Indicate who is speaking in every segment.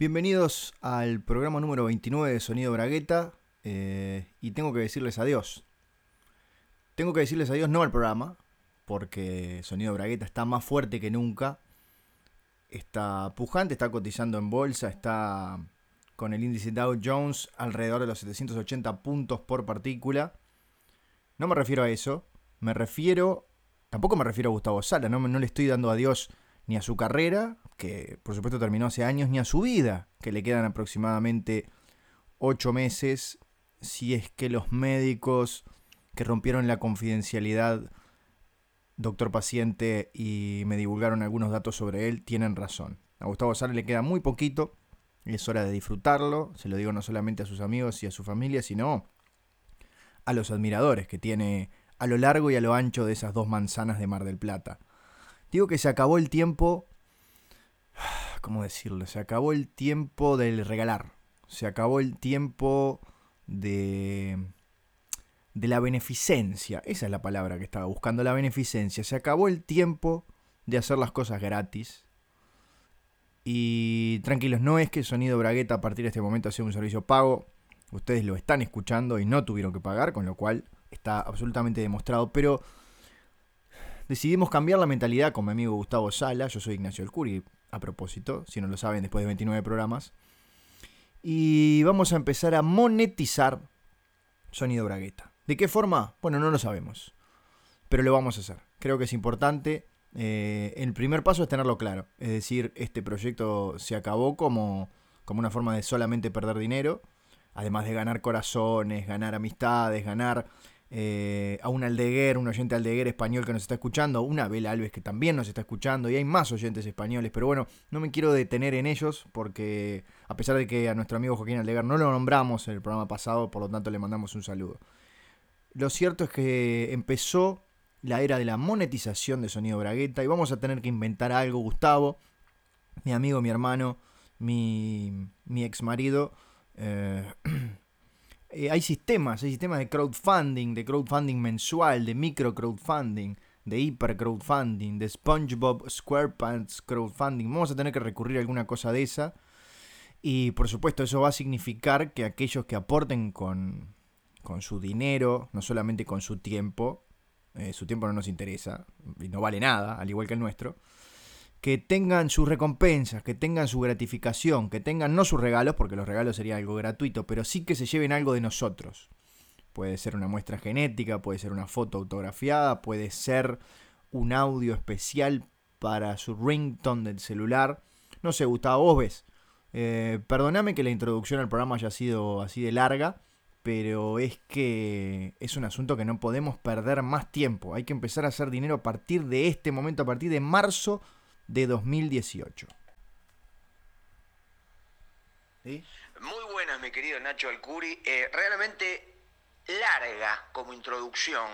Speaker 1: Bienvenidos al programa número 29 de Sonido Bragueta eh, y tengo que decirles adiós. Tengo que decirles adiós no al programa, porque Sonido Bragueta está más fuerte que nunca. Está pujante, está cotizando en bolsa, está con el índice Dow Jones alrededor de los 780 puntos por partícula. No me refiero a eso, me refiero, tampoco me refiero a Gustavo Sala, no, no le estoy dando adiós ni a su carrera, que por supuesto terminó hace años, ni a su vida, que le quedan aproximadamente ocho meses, si es que los médicos que rompieron la confidencialidad doctor paciente y me divulgaron algunos datos sobre él tienen razón. A Gustavo Sala le queda muy poquito, es hora de disfrutarlo, se lo digo no solamente a sus amigos y a su familia, sino a los admiradores que tiene a lo largo y a lo ancho de esas dos manzanas de Mar del Plata. Digo que se acabó el tiempo, ¿cómo decirlo? Se acabó el tiempo del regalar, se acabó el tiempo de de la beneficencia, esa es la palabra que estaba buscando, la beneficencia. Se acabó el tiempo de hacer las cosas gratis. Y tranquilos, no es que Sonido Bragueta a partir de este momento sea un servicio pago. Ustedes lo están escuchando y no tuvieron que pagar, con lo cual está absolutamente demostrado. Pero decidimos cambiar la mentalidad con mi amigo Gustavo Sala. Yo soy Ignacio El Curi, a propósito, si no lo saben, después de 29 programas. Y vamos a empezar a monetizar Sonido Bragueta. ¿De qué forma? Bueno, no lo sabemos. Pero lo vamos a hacer. Creo que es importante. Eh, el primer paso es tenerlo claro. Es decir, este proyecto se acabó como, como una forma de solamente perder dinero. Además de ganar corazones, ganar amistades, ganar eh, a un aldeguer, un oyente aldeguer español que nos está escuchando, una Bela Alves que también nos está escuchando, y hay más oyentes españoles, pero bueno, no me quiero detener en ellos porque a pesar de que a nuestro amigo Joaquín Aldeguer no lo nombramos en el programa pasado, por lo tanto le mandamos un saludo. Lo cierto es que empezó la era de la monetización de Sonido Bragueta y vamos a tener que inventar algo, Gustavo, mi amigo, mi hermano, mi, mi ex marido. Eh, eh, hay sistemas, hay sistemas de crowdfunding, de crowdfunding mensual, de micro crowdfunding, de hiper crowdfunding, de SpongeBob SquarePants crowdfunding. Vamos a tener que recurrir a alguna cosa de esa. Y por supuesto eso va a significar que aquellos que aporten con, con su dinero, no solamente con su tiempo, eh, su tiempo no nos interesa y no vale nada, al igual que el nuestro, que tengan sus recompensas, que tengan su gratificación, que tengan no sus regalos, porque los regalos serían algo gratuito, pero sí que se lleven algo de nosotros. Puede ser una muestra genética, puede ser una foto autografiada, puede ser un audio especial para su ringtone del celular. No sé, Gustavo, vos ves. Eh, perdóname que la introducción al programa haya sido así de larga, pero es que es un asunto que no podemos perder más tiempo. Hay que empezar a hacer dinero a partir de este momento, a partir de marzo de 2018.
Speaker 2: Muy buenas, mi querido Nacho Alcuri. Eh, realmente larga como introducción.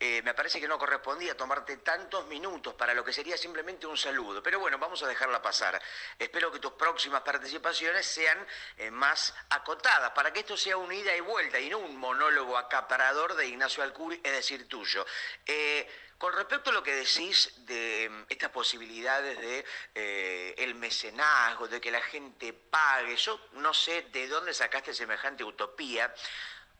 Speaker 2: Eh, me parece que no correspondía tomarte tantos minutos para lo que sería simplemente un saludo. Pero bueno, vamos a dejarla pasar. Espero que tus próximas participaciones sean eh, más acotadas, para que esto sea una ida y vuelta y no un monólogo acaparador de Ignacio Alcuri, es decir, tuyo. Con respecto a lo que decís de mm, estas posibilidades de el mecenazgo, de que la gente pague, yo no sé de dónde sacaste semejante utopía.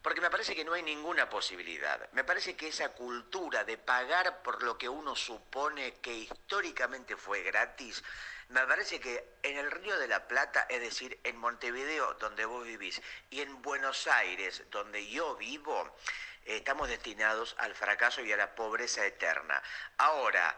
Speaker 2: Porque me parece que no hay ninguna posibilidad. Me parece que esa cultura de pagar por lo que uno supone que históricamente fue gratis, me parece que en el Río de la Plata, es decir, en Montevideo, donde vos vivís, y en Buenos Aires, donde yo vivo, estamos destinados al fracaso y a la pobreza eterna. Ahora,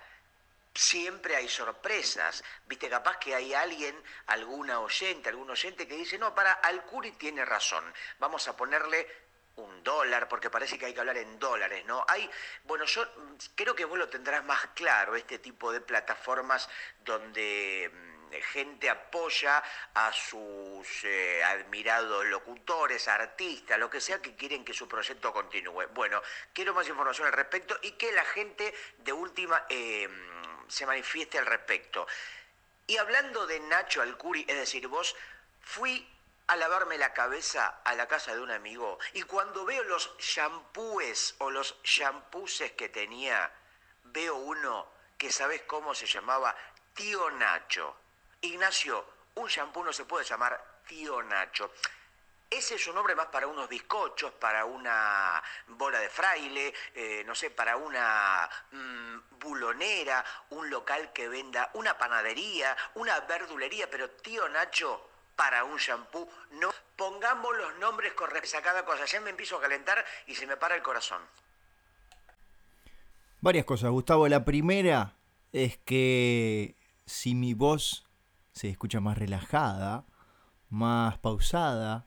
Speaker 2: siempre hay sorpresas. Viste, capaz que hay alguien, alguna oyente, algún oyente que dice, no, para, Alcuri tiene razón, vamos a ponerle un dólar, porque parece que hay que hablar en dólares, ¿no? Hay, bueno, yo creo que vos lo tendrás más claro, este tipo de plataformas donde mm, gente apoya a sus eh, admirados locutores, artistas, lo que sea que quieren que su proyecto continúe. Bueno, quiero más información al respecto y que la gente de última eh, se manifieste al respecto. Y hablando de Nacho Alcuri, es decir, vos fui a lavarme la cabeza a la casa de un amigo y cuando veo los shampoos o los shampooses que tenía, veo uno que sabes cómo se llamaba Tío Nacho. Ignacio, un shampoo no se puede llamar tío Nacho. Ese es un nombre más para unos bizcochos, para una bola de fraile, eh, no sé, para una mm, bulonera, un local que venda una panadería, una verdulería, pero tío Nacho, para un shampoo, no pongamos los nombres correctos a cada cosa. Ya me empiezo a calentar y se me para el corazón.
Speaker 1: Varias cosas, Gustavo. La primera es que si mi voz se escucha más relajada, más pausada,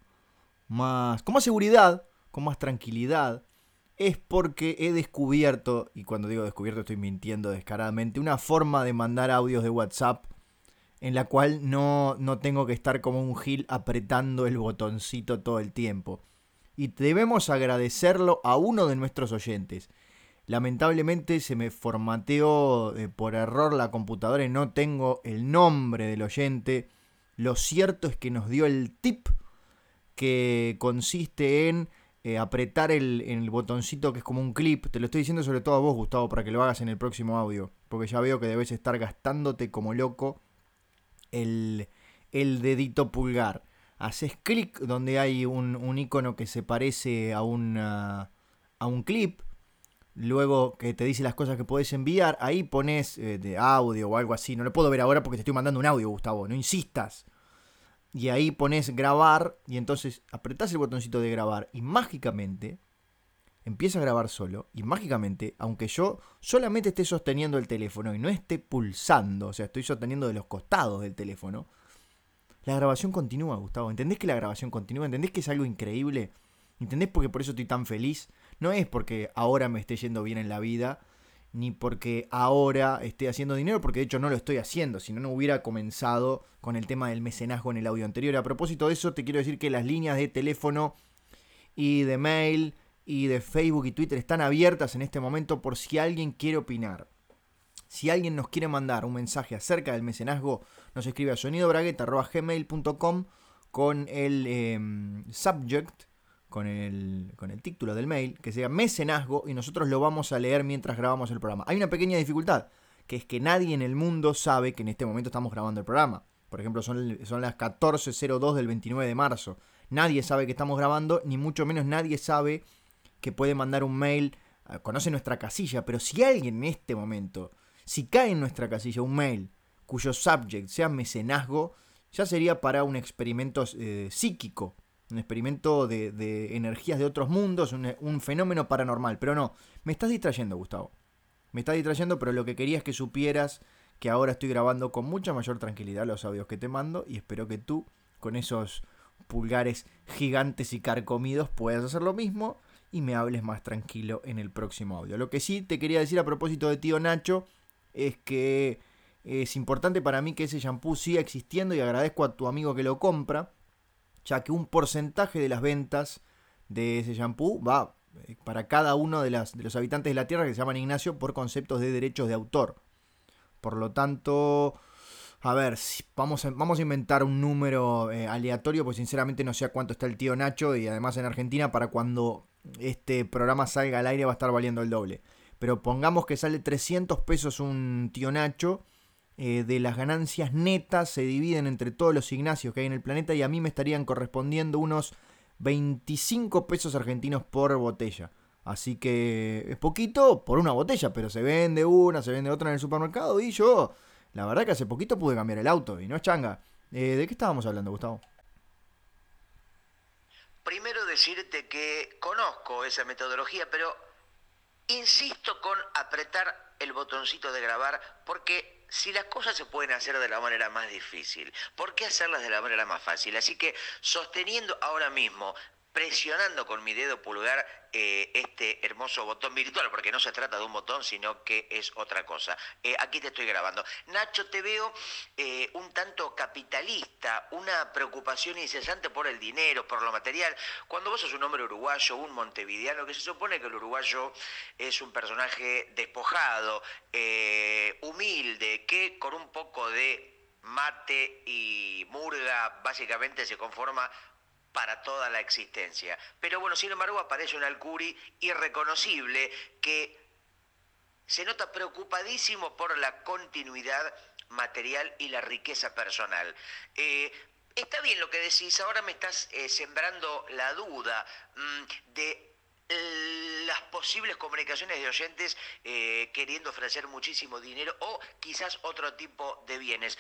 Speaker 1: más con más seguridad, con más tranquilidad, es porque he descubierto, y cuando digo descubierto estoy mintiendo descaradamente, una forma de mandar audios de WhatsApp en la cual no, no tengo que estar como un gil apretando el botoncito todo el tiempo. Y debemos agradecerlo a uno de nuestros oyentes. Lamentablemente se me formateó eh, por error la computadora y no tengo el nombre del oyente. Lo cierto es que nos dio el tip que consiste en eh, apretar el, el, botoncito que es como un clip. Te lo estoy diciendo sobre todo a vos, Gustavo, para que lo hagas en el próximo audio. Porque ya veo que debes estar gastándote como loco el, el dedito pulgar. Haces clic donde hay un, un, icono que se parece a, una, a un clip. Luego que te dice las cosas que podés enviar, ahí pones eh, de audio o algo así. No lo puedo ver ahora porque te estoy mandando un audio, Gustavo. No insistas y ahí pones grabar y entonces apretás el botoncito de grabar y mágicamente empieza a grabar solo y mágicamente, aunque yo solamente esté sosteniendo el teléfono y no esté pulsando, o sea, estoy sosteniendo de los costados del teléfono, la grabación continúa, Gustavo. ¿Entendés que la grabación continúa? ¿Entendés que es algo increíble? ¿Entendés porque por eso estoy tan feliz? No es porque ahora me esté yendo bien en la vida, ni porque ahora esté haciendo dinero, porque de hecho no lo estoy haciendo, si no, no hubiera comenzado con el tema del mecenazgo en el audio anterior. A propósito de eso, te quiero decir que las líneas de teléfono y de mail y de Facebook y Twitter están abiertas en este momento por si alguien quiere opinar. Si alguien nos quiere mandar un mensaje acerca del mecenazgo, nos escribe a sonidobragueta.gmail.com con el em, subject con el, con el título del mail, que sea mecenazgo, y nosotros lo vamos a leer mientras grabamos el programa. Hay una pequeña dificultad, que es que nadie en el mundo sabe que en este momento estamos grabando el programa. Por ejemplo, son, son las 14.02 del 29 de marzo. Nadie sabe que estamos grabando, ni mucho menos nadie sabe que puede mandar un mail. Ah, conoce nuestra casilla, pero si alguien en este momento, si cae en nuestra casilla un mail cuyo subject sea mecenazgo, ya sería para un experimento eh, psíquico un experimento de, energías de otros mundos, un, fenómeno paranormal. Pero no, me estás distrayendo, Gustavo. Me estás distrayendo, pero lo que quería es que supieras que ahora estoy grabando con mucha mayor tranquilidad los audios que te mando y espero que tú, con esos pulgares gigantes y carcomidos, puedas hacer lo mismo y me hables más tranquilo en el próximo audio. Lo que sí te quería decir a propósito de tío Nacho es que es importante para mí que ese shampoo siga existiendo y agradezco a tu amigo que lo compra ya que un porcentaje de las ventas de ese shampoo va eh, para cada uno de, las, de los habitantes de la Tierra que se llaman Ignacio por conceptos de derechos de autor. Por lo tanto, a ver, vamos a, vamos a inventar un número eh, aleatorio, pues sinceramente no sé a cuánto está el tío Nacho y además en Argentina para cuando este programa salga al aire va a estar valiendo el doble. Pero pongamos que sale 300 pesos un tío Nacho eh, de las ganancias netas se dividen entre todos los Ignacios que hay en el planeta y a mí me estarían correspondiendo unos 25 pesos argentinos por botella. Así que es poquito por una botella, pero se vende una, se vende otra en el supermercado y yo, la verdad que hace poquito pude cambiar el auto y no es changa. Eh, ¿De qué estábamos hablando, Gustavo?
Speaker 2: Primero decirte que conozco esa metodología, pero insisto con apretar el botoncito de grabar porque si las cosas se pueden hacer de la manera más difícil, ¿por qué hacerlas de la manera más fácil? Así que sosteniendo ahora mismo presionando con mi dedo pulgar eh, este hermoso botón virtual, porque no se trata de un botón, sino que es otra cosa. Eh, aquí te estoy grabando. Nacho, te veo eh, un tanto capitalista, una preocupación incesante por el dinero, por lo material. Cuando vos sos un hombre uruguayo, un montevideano, que se supone que el uruguayo es un personaje despojado, humilde, que con un poco de mate y murga básicamente se conforma para toda la existencia. Pero bueno, sin embargo aparece un Alcuri irreconocible que se nota preocupadísimo por la continuidad material y la riqueza personal. Eh, está bien lo que decís, ahora me estás eh, sembrando la duda mm, de las posibles comunicaciones de oyentes queriendo ofrecer muchísimo dinero o quizás otro tipo de bienes.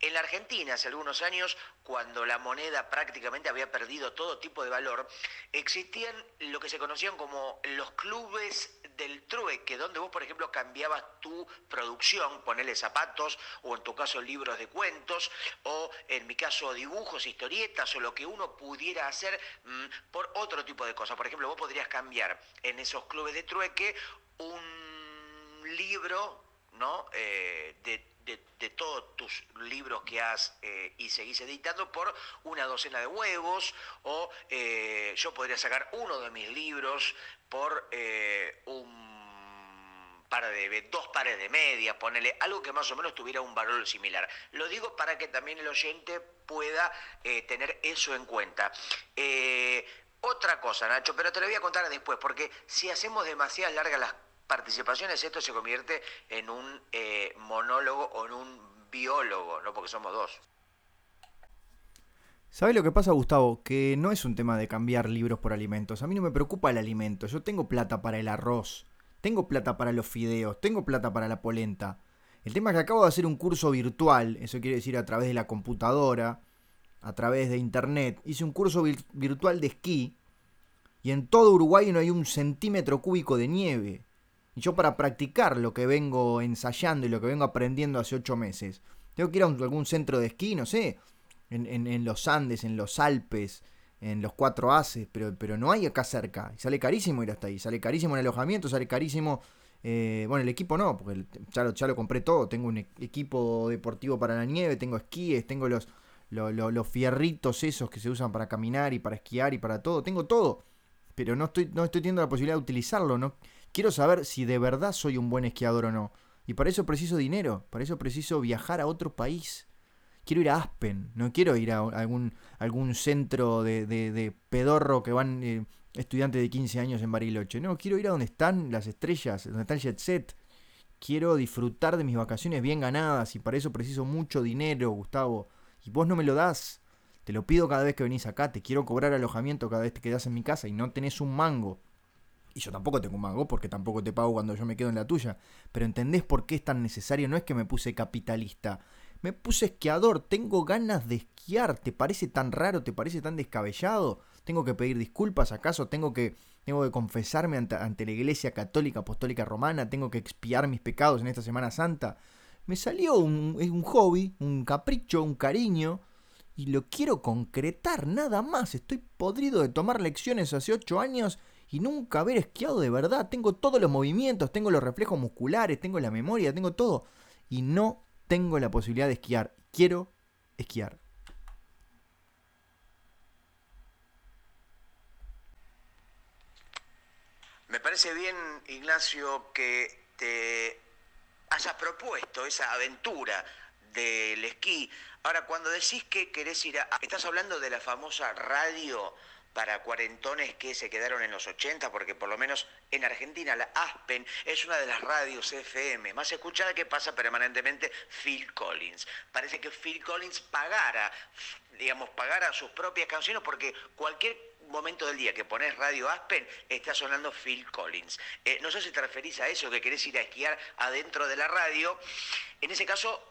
Speaker 2: En la Argentina, hace algunos años, cuando la moneda prácticamente había perdido todo tipo de valor, existían lo que se conocían como los clubes del trueque, donde vos, por ejemplo, cambiabas tu producción, ponerle zapatos, o en tu caso libros de cuentos, o en mi caso dibujos, historietas, o lo que uno pudiera hacer mm, por otro tipo de cosas. Por ejemplo, vos podrías cambiar en esos clubes de trueque un libro ¿no? Eh, de libros que has eh, y seguís editando por una docena de huevos o eh, yo podría sacar uno de mis libros por eh, un par de dos pares de medias, ponerle algo que más o menos tuviera un valor similar. Lo digo para que también el oyente pueda tener eso en cuenta. otra cosa, Nacho, pero te lo voy a contar después, porque si hacemos demasiadas largas las participaciones, esto se convierte en un monólogo o en un biólogo, no porque somos dos.
Speaker 1: ¿Sabes lo que pasa, Gustavo? Que no es un tema de cambiar libros por alimentos. A mí no me preocupa el alimento. Yo tengo plata para el arroz, tengo plata para los fideos, tengo plata para la polenta. El tema es que acabo de hacer un curso virtual, eso quiere decir a través de la computadora, a través de internet. Hice un curso virtual de esquí y en todo Uruguay no hay un centímetro cúbico de nieve. Yo para practicar lo que vengo ensayando y lo que vengo aprendiendo hace ocho meses, tengo que ir a algún centro de esquí, no sé, en, los Andes, en los Alpes, en los Cuatro Haces, pero, pero no hay acá cerca. Y sale carísimo ir hasta ahí, sale carísimo el alojamiento, sale carísimo... Eh, bueno, el equipo no, porque ya lo, ya lo compré todo. Tengo un e, equipo deportivo para la nieve, tengo esquíes, tengo los, los, los, fierritos esos que se usan para caminar y para esquiar y para todo. Tengo todo. Pero no estoy, no estoy teniendo la posibilidad de utilizarlo. No, Quiero saber si de verdad soy un buen esquiador o no. Y para eso preciso dinero, para eso preciso viajar a otro país. Quiero ir a Aspen, no quiero ir a algún, algún centro de, de, pedorro que van eh, estudiantes de 15 años en Bariloche. No, quiero ir a donde están las estrellas, donde está el jet set. Quiero disfrutar de mis vacaciones bien ganadas y para eso preciso mucho dinero, Gustavo. Y vos no me lo das. Te lo pido cada vez que venís acá, te quiero cobrar alojamiento cada vez que quedás en mi casa y no tenés un mango. Y yo tampoco tengo un mango porque tampoco te pago cuando yo me quedo en la tuya. Pero ¿entendés por qué es tan necesario? No es que me puse capitalista. Me puse esquiador. Tengo ganas de esquiar. ¿Te parece tan raro? ¿Te parece tan descabellado? ¿Tengo que pedir disculpas? ¿Acaso tengo que, tengo que confesarme ante, la Iglesia Católica Apostólica Romana? ¿Tengo que expiar mis pecados en esta Semana Santa? Me salió un, un hobby, un capricho, un cariño y lo quiero concretar, nada más. Estoy podrido de tomar lecciones hace ocho años y nunca haber esquiado de verdad. Tengo todos los movimientos, tengo los reflejos musculares, tengo la memoria, tengo todo. Y no tengo la posibilidad de esquiar. Quiero esquiar.
Speaker 2: Me parece bien, Ignacio, que te hayas propuesto esa aventura del esquí. Ahora, cuando decís que querés ir a... Estás hablando de la famosa radio para cuarentones que se quedaron en los 80, porque por lo menos en Argentina la Aspen es una de las radios FM más escuchada que pasa permanentemente Phil Collins. Parece que Phil Collins pagara, digamos, pagara sus propias canciones porque cualquier momento del día que pones Radio Aspen, está sonando Phil Collins. Eh, no sé si te referís a eso, que querés ir a esquiar adentro de la radio. En ese caso,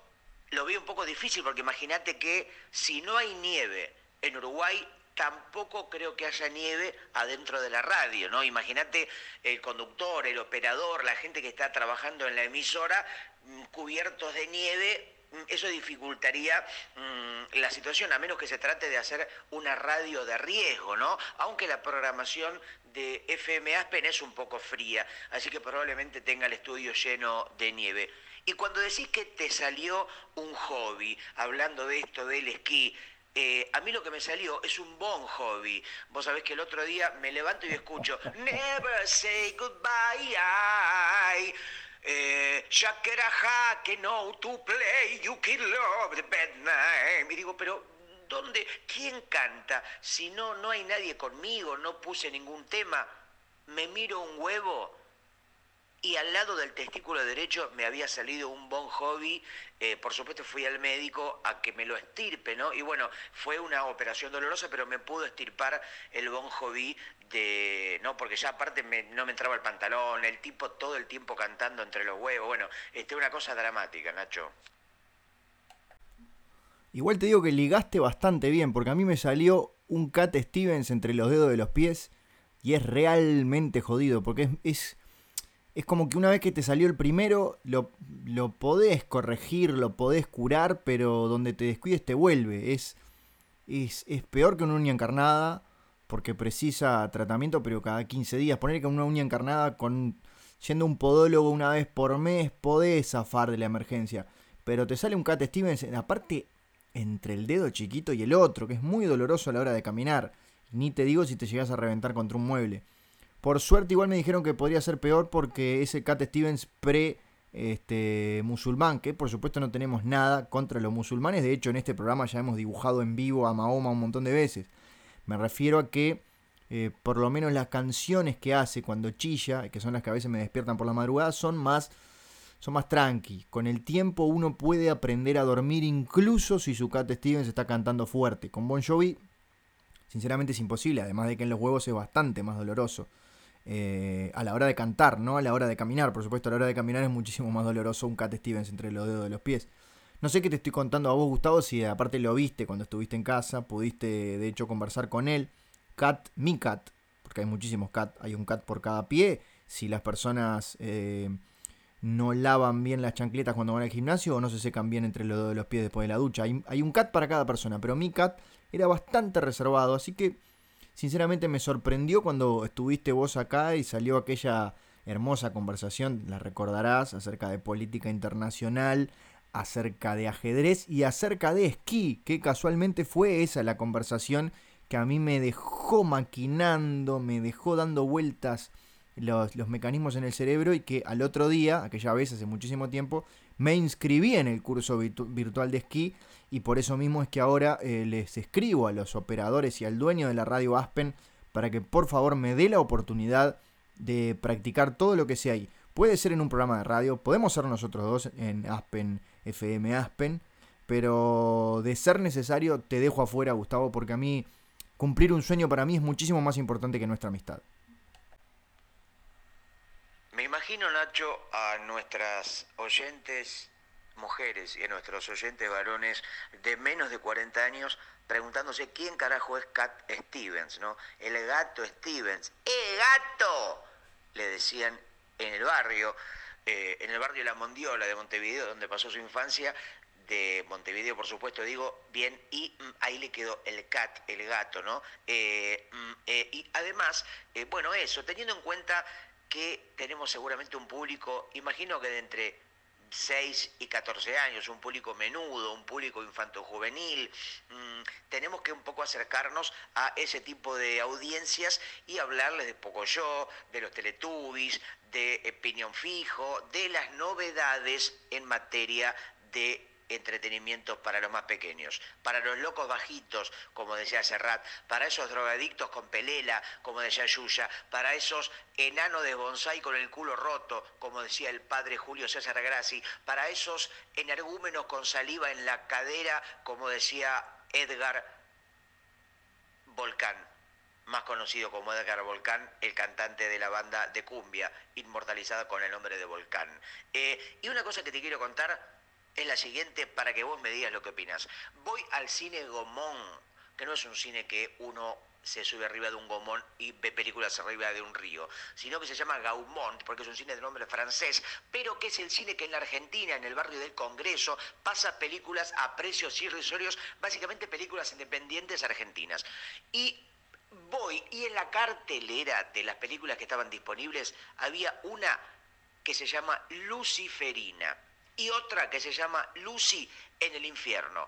Speaker 2: lo veo un poco difícil, porque imagínate que si no hay nieve en Uruguay, tampoco creo que haya nieve adentro de la radio, ¿no? Imagínate el conductor, el operador, la gente que está trabajando en la emisora mm, cubiertos de nieve, mm, eso dificultaría mm, la situación, a menos que se trate de hacer una radio de riesgo, ¿no? Aunque la programación de FM Aspen es un poco fría, así que probablemente tenga el estudio lleno de nieve. Y cuando decís que te salió un hobby, hablando de esto del esquí, eh, a mí lo que me salió es un bon hobby. Vos sabés que el otro día me levanto y escucho Never say goodbye. I. Eh, Shakira que no to play, you can love the bad name. Y digo, pero ¿dónde? ¿Quién canta? Si no, no hay nadie conmigo, no puse ningún tema. Me miro un huevo y al lado del testículo derecho me había salido un bon hobby. Eh, por supuesto fui al médico a que me lo estirpe, ¿no? Y bueno, fue una operación dolorosa, pero me pudo estirpar el bon hobby de, ¿no? Porque ya aparte no me entraba el pantalón, el tipo todo el tiempo cantando entre los huevos. Bueno, este, una cosa dramática, Nacho.
Speaker 1: Igual te digo que ligaste bastante bien, porque a mí me salió un Cat Stevens entre los dedos de los pies y es realmente jodido, porque es como que una vez que te salió el primero, lo, lo podés corregir, lo podés curar, pero donde te descuides te vuelve. Es, es, peor que una uña encarnada, porque precisa tratamiento, pero cada 15 días. Poner que una uña encarnada con yendo un podólogo una vez por mes, podés zafar de la emergencia. Pero te sale un Cat Stevens, aparte entre el dedo chiquito y el otro, que es muy doloroso a la hora de caminar. Ni te digo si te llegas a reventar contra un mueble. Por suerte igual me dijeron que podría ser peor porque ese Cat Stevens pre este, musulmán, que por supuesto no tenemos nada contra los musulmanes, de hecho en este programa ya hemos dibujado en vivo a Mahoma un montón de veces. Me refiero a que eh, por lo menos las canciones que hace cuando chilla, que son las que a veces me despiertan por la madrugada, son más, son más tranqui. Con el tiempo uno puede aprender a dormir incluso si su Cat Stevens está cantando fuerte. Con Bon Jovi, sinceramente es imposible, además de que en los huevos es bastante más doloroso. Eh, a la hora de cantar, no a la hora de caminar. Por supuesto, a la hora de caminar es muchísimo más doloroso un Cat Stevens entre los dedos de los pies. No sé qué te estoy contando a vos, Gustavo, si aparte lo viste cuando estuviste en casa, pudiste de hecho conversar con él. Cat, mi cat, porque hay muchísimos cat, hay un cat por cada pie. Si las personas eh, no lavan bien las chancletas cuando van al gimnasio o no se secan bien entre los dedos de los pies después de la ducha. Hay, hay un cat para cada persona, pero mi cat era bastante reservado, así que sinceramente me sorprendió cuando estuviste vos acá y salió aquella hermosa conversación, la recordarás, acerca de política internacional, acerca de ajedrez y acerca de esquí, que casualmente fue esa la conversación que a mí me dejó maquinando, me dejó dando vueltas los, mecanismos en el cerebro y que al otro día, aquella vez hace muchísimo tiempo, me inscribí en el curso virtual de esquí y por eso mismo es que ahora eh, les escribo a los operadores y al dueño de la radio Aspen para que por favor me dé la oportunidad de practicar todo lo que sea ahí. Puede ser en un programa de radio, podemos ser nosotros dos en Aspen, FM Aspen, pero de ser necesario te dejo afuera, Gustavo, porque a mí cumplir un sueño para mí es muchísimo más importante que nuestra amistad.
Speaker 2: Me imagino, Nacho, a nuestras oyentes mujeres y a nuestros oyentes varones de menos de 40 años preguntándose quién carajo es Cat Stevens, ¿no? El gato Stevens. ¡Eh, gato! Le decían en el barrio, eh, en el barrio La Mondiola de Montevideo, donde pasó su infancia, de Montevideo, por supuesto, digo bien, y mm, ahí le quedó el cat, el gato, ¿no? Eh, mm, eh, y además, bueno, eso, teniendo en cuenta que tenemos seguramente un público, imagino que de entre 6 y 14 años, un público menudo, un público infanto-juvenil. Mm, tenemos que un poco acercarnos a ese tipo de audiencias y hablarles de Pocoyo, de los Teletubbies, de Piñón Fijo, de las novedades en materia de entretenimientos para los más pequeños, para los locos bajitos, como decía Serrat, para esos drogadictos con pelela, como decía Yuya, para esos enanos de bonsai con el culo roto, como decía el padre Julio César Grassi, para esos energúmenos con saliva en la cadera, como decía Edgar Volcán más conocido como Edgar Volcán, el cantante de la banda de cumbia, inmortalizada con el nombre de Volcán. Eh, y una cosa que te quiero contar, es la siguiente para que vos me digas lo que opinas. Voy al cine Gomón, que no es un cine que uno se sube arriba de un gomón y ve películas arriba de un río, sino que se llama Gaumont, porque es un cine de nombre francés, pero que es el cine que en la Argentina, en el barrio del Congreso, pasa películas a precios irrisorios, básicamente películas independientes argentinas. Y voy, y en la cartelera de las películas que estaban disponibles había una que se llama Luciferina y otra que se llama Lucy en el infierno.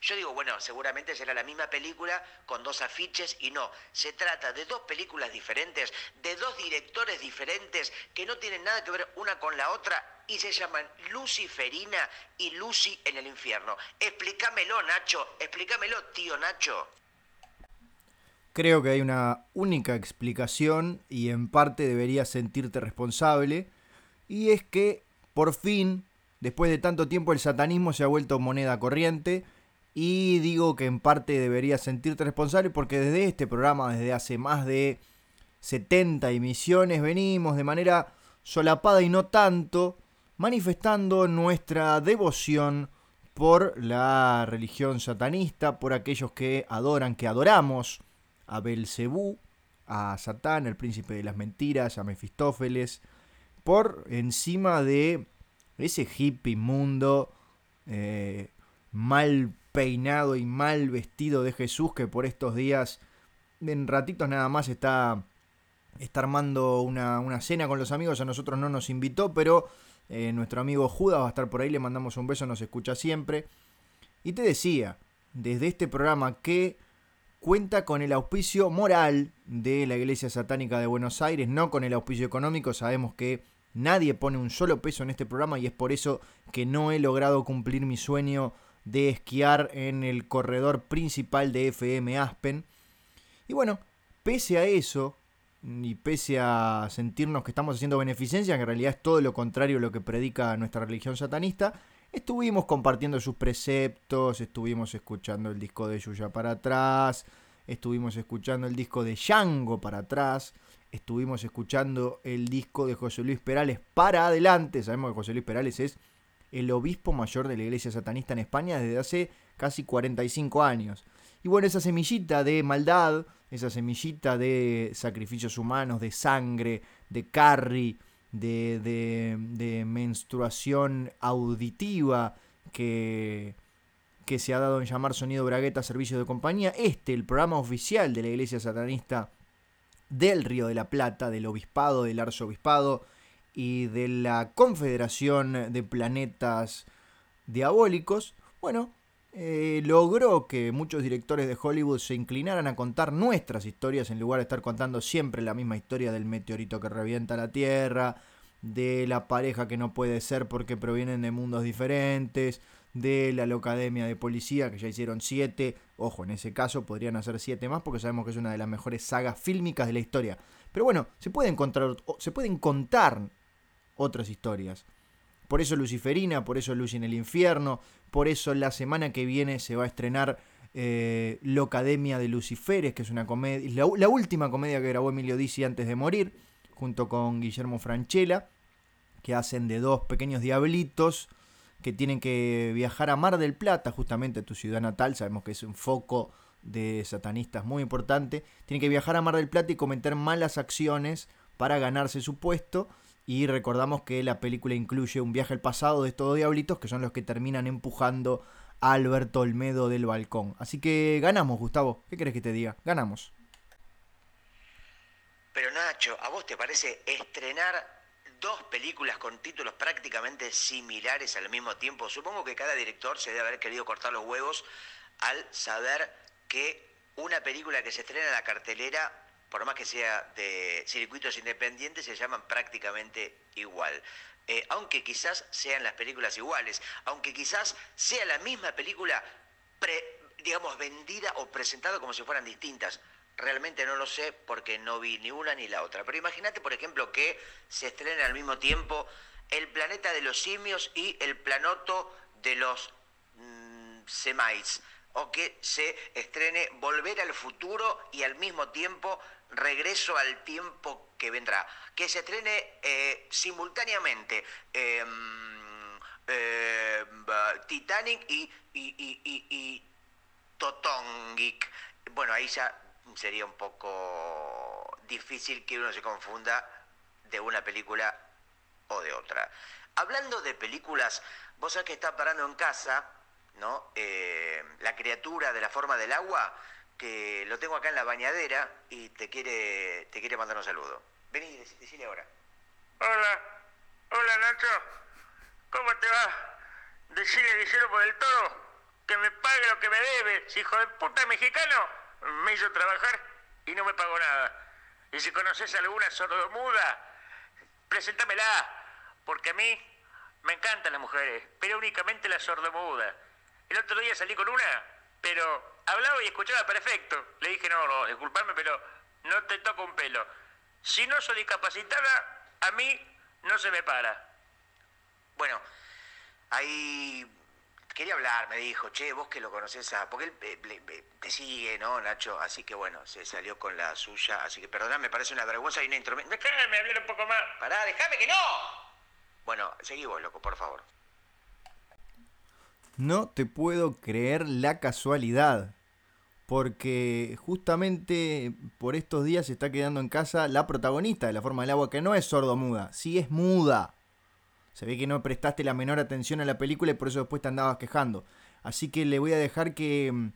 Speaker 2: Yo digo, bueno, seguramente será la misma película con dos afiches y no, se trata de dos películas diferentes, de dos directores diferentes que no tienen nada que ver una con la otra y se llaman Luciferina y Lucy en el infierno. Explícamelo, Nacho, explícamelo, tío Nacho.
Speaker 1: Creo que hay una única explicación y en parte deberías sentirte responsable y es que por fin, después de tanto tiempo, el satanismo se ha vuelto moneda corriente y digo que en parte deberías sentirte responsable porque desde este programa, desde hace más de 70 emisiones, venimos de manera solapada y no tanto, manifestando nuestra devoción por la religión satanista, por aquellos que adoran, que adoramos a Belcebú, a Satán, el príncipe de las mentiras, a Mefistófeles, por encima de ese hippie mundo eh, mal peinado y mal vestido de Jesús que por estos días, en ratitos nada más, está, está armando una, una cena con los amigos. A nosotros no nos invitó, pero eh, nuestro amigo Judas va a estar por ahí, le mandamos un beso, nos escucha siempre. Y te decía, desde este programa que cuenta con el auspicio moral de la Iglesia Satánica de Buenos Aires, no con el auspicio económico, sabemos que nadie pone un solo peso en este programa y es por eso que no he logrado cumplir mi sueño de esquiar en el corredor principal de FM Aspen. Y bueno, pese a eso, y pese a sentirnos que estamos haciendo beneficencia, que en realidad es todo lo contrario a lo que predica nuestra religión satanista, estuvimos compartiendo sus preceptos, estuvimos escuchando el disco de Yuya para atrás, estuvimos escuchando el disco de Django para atrás, estuvimos escuchando el disco de José Luis Perales para adelante, sabemos que José Luis Perales es el obispo mayor de la iglesia satanista en España desde hace casi 45 años. Y bueno, esa semillita de maldad, esa semillita de sacrificios humanos, de sangre, de carry, de, de, menstruación auditiva que, que se ha dado en llamar Sonido Bragueta Servicio de Compañía, este, el programa oficial de la Iglesia Satanista del Río de la Plata, del Obispado, del Arzobispado y de la Confederación de Planetas Diabólicos, bueno, eh, logró que muchos directores de Hollywood se inclinaran a contar nuestras historias en lugar de estar contando siempre la misma historia del meteorito que revienta la Tierra, de la pareja que no puede ser porque provienen de mundos diferentes, de la Locademia de Policía, que ya hicieron siete, ojo, en ese caso podrían hacer siete más porque sabemos que es una de las mejores sagas fílmicas de la historia. Pero bueno, se pueden, encontrar, se pueden contar otras historias. Por eso Luciferina, por eso Luz en el Infierno, por eso la semana que viene se va a estrenar eh, Locademia de Luciferes, que es una comedia, la, última comedia que grabó Emilio Dizzi antes de morir, junto con Guillermo Franchella, que hacen de dos pequeños diablitos que tienen que viajar a Mar del Plata, justamente a tu ciudad natal, sabemos que es un foco de satanistas muy importante, tienen que viajar a Mar del Plata y cometer malas acciones para ganarse su puesto y recordamos que la película incluye un viaje al pasado de estos dos diablitos que son los que terminan empujando a Alberto Olmedo del balcón. Así que ganamos, Gustavo. ¿Qué querés que te diga? Ganamos.
Speaker 2: Pero Nacho, ¿a vos te parece estrenar dos películas con títulos prácticamente similares al mismo tiempo? Supongo que cada director se debe haber querido cortar los huevos al saber que una película que se estrena en la cartelera por más que sea de circuitos independientes, se llaman prácticamente igual. Eh, aunque quizás sean las películas iguales, aunque quizás sea la misma película, digamos, vendida o presentada como si fueran distintas. Realmente no lo sé porque no vi ni una ni la otra. Pero imagínate, por ejemplo, que se estrenen al mismo tiempo El planeta de los simios y El planoto de los mm, semais. O que se estrene Volver al futuro y al mismo tiempo Regreso al tiempo que vendrá, que se estrene eh, simultáneamente em, em, Titanic y, y, Bueno, ahí ya sería un poco difícil que uno se confunda de una película o de otra. Hablando de películas, vos sabés que está parando en casa, ¿no? Eh, la criatura de la forma del agua que lo tengo acá en la bañadera y te quiere, te quiere mandar un saludo. Vení, decile ahora.
Speaker 3: Hola, hola Nacho, ¿cómo te va? Decile Guillermo del Toro que me pague lo que me debe, hijo de puta mexicano me hizo trabajar y no me pagó nada. Y si conoces alguna sordomuda, preséntamela, porque a mí me encantan las mujeres, pero únicamente la sordomuda. El otro día salí con una, pero hablaba y escuchaba perfecto. Le dije, no, no, disculpame, pero no te toco un pelo. Si no soy discapacitada, a mí no se me para.
Speaker 2: Bueno, ahí quería hablar, me dijo, che, vos que lo conoces a... Porque él eh, te sigue, ¿no, Nacho? Así que bueno, se salió con la suya, así que perdóname, me parece una vergüenza y una intromisión.
Speaker 3: Déjame hablar un poco más.
Speaker 2: Pará, déjame que no. Bueno, seguí vos, loco, por favor.
Speaker 1: No te puedo creer la casualidad. Porque justamente por estos días se está quedando en casa la protagonista de la forma del agua, que no es sordo-muda, sí es muda. Se ve que no prestaste la menor atención a la película y por eso después te andabas quejando. Así que le voy a dejar que... Mm,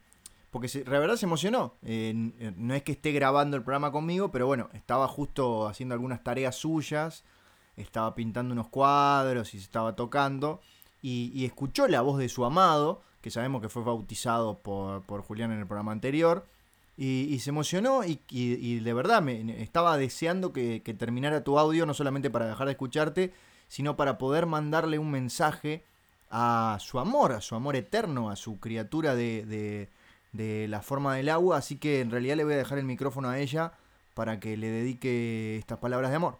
Speaker 1: porque la verdad se emocionó. Eh, no es que esté grabando el programa conmigo, pero bueno, estaba justo haciendo algunas tareas suyas. Estaba pintando unos cuadros y se estaba tocando. Y, escuchó la voz de su amado, que sabemos que fue bautizado por, Julián en el programa anterior. Y, se emocionó y, de verdad me, estaba deseando que, que terminara tu audio, no solamente para dejar de escucharte, sino para poder mandarle un mensaje a su amor, a su amor eterno, a su criatura de, de, la forma del agua. Así que en realidad le voy a dejar el micrófono a ella para que le dedique estas palabras de amor.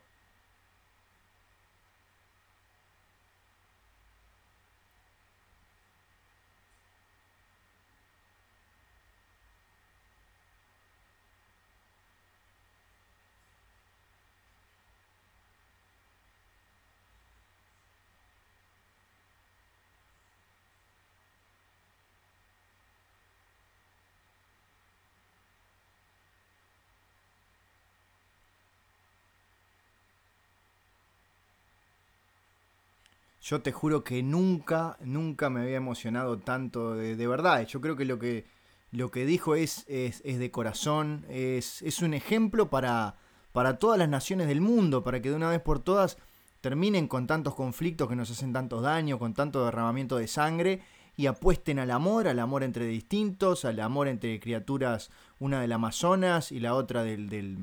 Speaker 1: Yo te juro que nunca, nunca me había emocionado tanto de, verdad. Yo creo que lo que, lo que dijo es, es, de corazón, es, es un ejemplo para, para todas las naciones del mundo, para que de una vez por todas terminen con tantos conflictos que nos hacen tantos daños, con tanto derramamiento de sangre y apuesten al amor, al amor entre distintos, al amor entre criaturas, una del Amazonas y la otra del, del,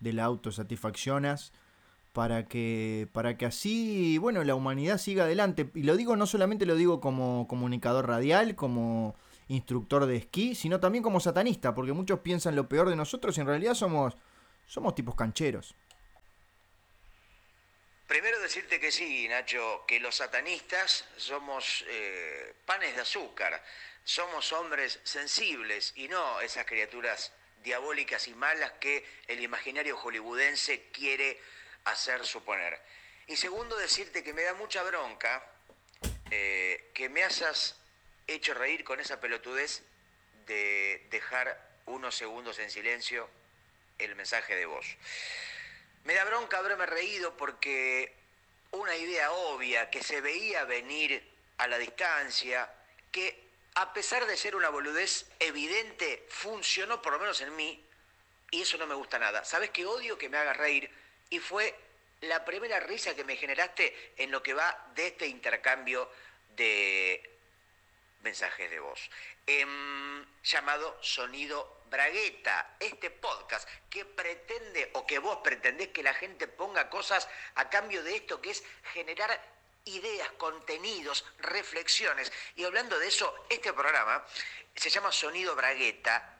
Speaker 1: del autosatisfaccionas para que, para que así, bueno, la humanidad siga adelante. Y lo digo, no solamente lo digo como comunicador radial, como instructor de esquí, sino también como satanista, porque muchos piensan lo peor de nosotros y en realidad somos, somos tipos cancheros.
Speaker 2: Primero decirte que sí, Nacho, que los satanistas somos eh, panes de azúcar, somos hombres sensibles y no esas criaturas diabólicas y malas que el imaginario hollywoodense quiere hacer suponer. Y segundo, decirte que me da mucha bronca eh, que me hayas hecho reír con esa pelotudez de dejar unos segundos en silencio el mensaje de voz. Me da bronca haberme reído porque una idea obvia que se veía venir a la distancia, que a pesar de ser una boludez evidente, funcionó por lo menos en mí, y eso no me gusta nada. ¿Sabes qué odio que me haga reír? Y fue la primera risa que me generaste en lo que va de este intercambio de mensajes de voz, em, llamado Sonido Bragueta, este podcast que pretende o que vos pretendés que la gente ponga cosas a cambio de esto que es generar ideas, contenidos, reflexiones. Y hablando de eso, este programa se llama Sonido Bragueta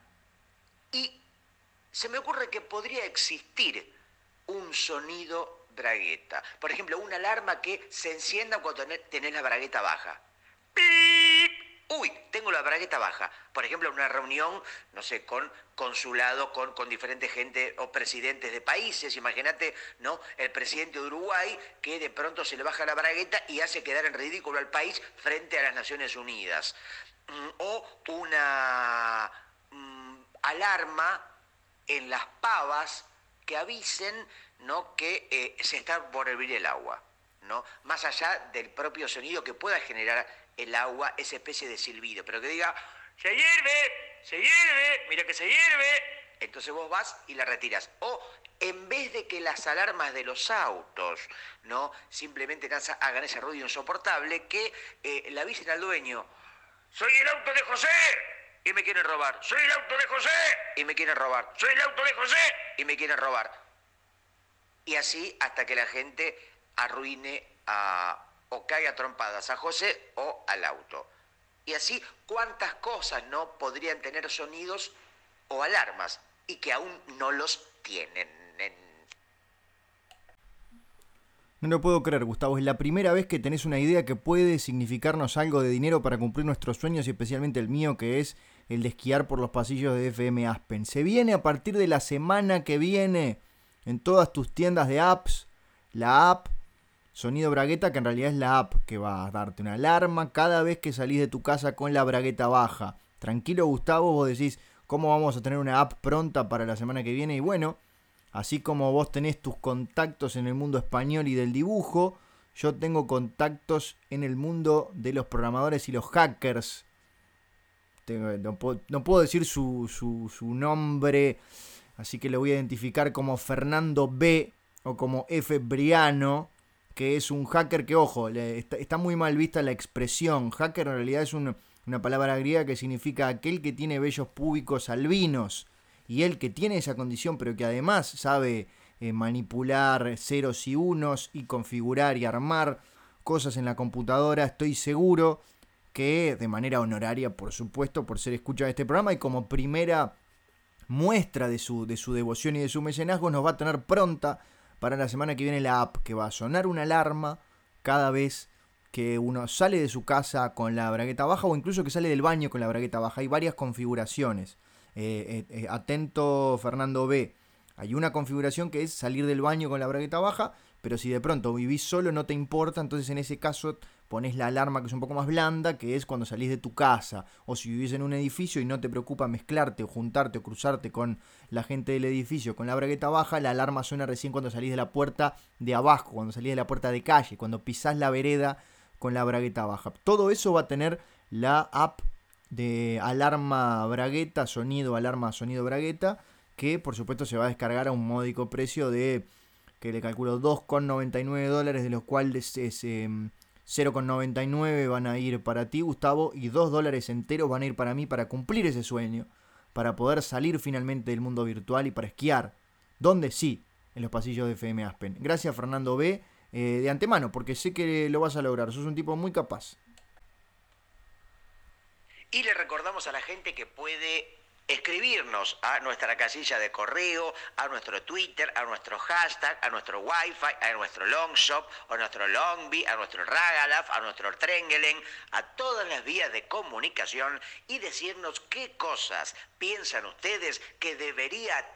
Speaker 2: y se me ocurre que podría existir un sonido bragueta. Por ejemplo, una alarma que se encienda cuando tenés la bragueta baja. ¡Pip! Uy, tengo la bragueta baja. Por ejemplo, una reunión, no sé, con consulado, con, con diferente gente o presidentes de países. Imagínate, ¿no? El presidente de Uruguay que de pronto se le baja la bragueta y hace quedar en ridículo al país frente a las Naciones Unidas. Mm, o una mm, alarma en las pavas que avisen ¿no? que eh, se está por hervir el agua. ¿no? Más allá del propio sonido que pueda generar el agua, esa especie de silbido, pero que diga, se hierve, se hierve, mira que se hierve. Entonces vos vas y la retiras. O en vez de que las alarmas de los autos no simplemente hagan ese ruido insoportable, que eh, le avisen al dueño, soy el auto de José, y me quieren robar. Soy el auto de José y me quieren robar. Soy el auto de José y me quieren robar. Y así hasta que la gente arruine a, o caiga trompadas a José o al auto. Y así cuántas cosas no podrían tener sonidos o alarmas y que aún no los tienen.
Speaker 1: No lo puedo creer, Gustavo. Es la primera vez que tenés una idea que puede significarnos algo de dinero para cumplir nuestros sueños y especialmente el mío, que es el de esquiar por los pasillos de FM Aspen. Se viene a partir de la semana que viene en todas tus tiendas de apps la app Sonido Bragueta, que en realidad es la app que va a darte una alarma cada vez que salís de tu casa con la bragueta baja. Tranquilo, Gustavo, vos decís, ¿cómo vamos a tener una app pronta para la semana que viene? Y bueno, Así como vos tenés tus contactos en el mundo español y del dibujo, yo tengo contactos en el mundo de los programadores y los hackers. No, puedo, decir su, su, nombre, así que lo voy a identificar como Fernando B o como F. Briano, que es un hacker que, ojo, está, muy mal vista la expresión. Hacker en realidad es una palabra griega que significa aquel que tiene vellos públicos albinos y él que tiene esa condición, pero que además sabe eh, manipular ceros y unos y configurar y armar cosas en la computadora, estoy seguro que de manera honoraria, por supuesto, por ser escucha de este programa y como primera muestra de su, de su devoción y de su mecenazgo, nos va a tener pronta para la semana que viene la app, que va a sonar una alarma cada vez que uno sale de su casa con la bragueta baja o incluso que sale del baño con la bragueta baja. Hay varias configuraciones. Eh, eh, eh, atento Fernando B. Hay una configuración que es salir del baño con la bragueta baja, pero si de pronto vivís solo no te importa, entonces en ese caso pones la alarma que es un poco más blanda, que es cuando salís de tu casa, o si vivís en un edificio y no te preocupa mezclarte o juntarte o cruzarte con la gente del edificio con la bragueta baja, la alarma suena recién cuando salís de la puerta de abajo, cuando salís de la puerta de calle, cuando pisás la vereda con la bragueta baja. Todo eso va a tener la app de alarma bragueta, sonido alarma sonido bragueta, que por supuesto se va a descargar a un módico precio de, que le calculo 2,99 dólares, de los cuales es, 0,99 em, van a ir para ti, Gustavo, y 2 dólares enteros van a ir para mí para cumplir ese sueño, para poder salir finalmente del mundo virtual y para esquiar. ¿Dónde? Sí, en los pasillos de FM Aspen. Gracias Fernando B. Eh, de antemano, porque sé que lo vas a lograr, sos un tipo muy capaz.
Speaker 2: Y le recordamos a la gente que puede escribirnos a nuestra casilla de correo, a nuestro Twitter, a nuestro hashtag, a nuestro Wi-Fi, a nuestro Longshop, a nuestro Longby, a nuestro Ragalaf, a nuestro Trengelen, a todas las vías de comunicación y decirnos qué cosas piensan ustedes que debería,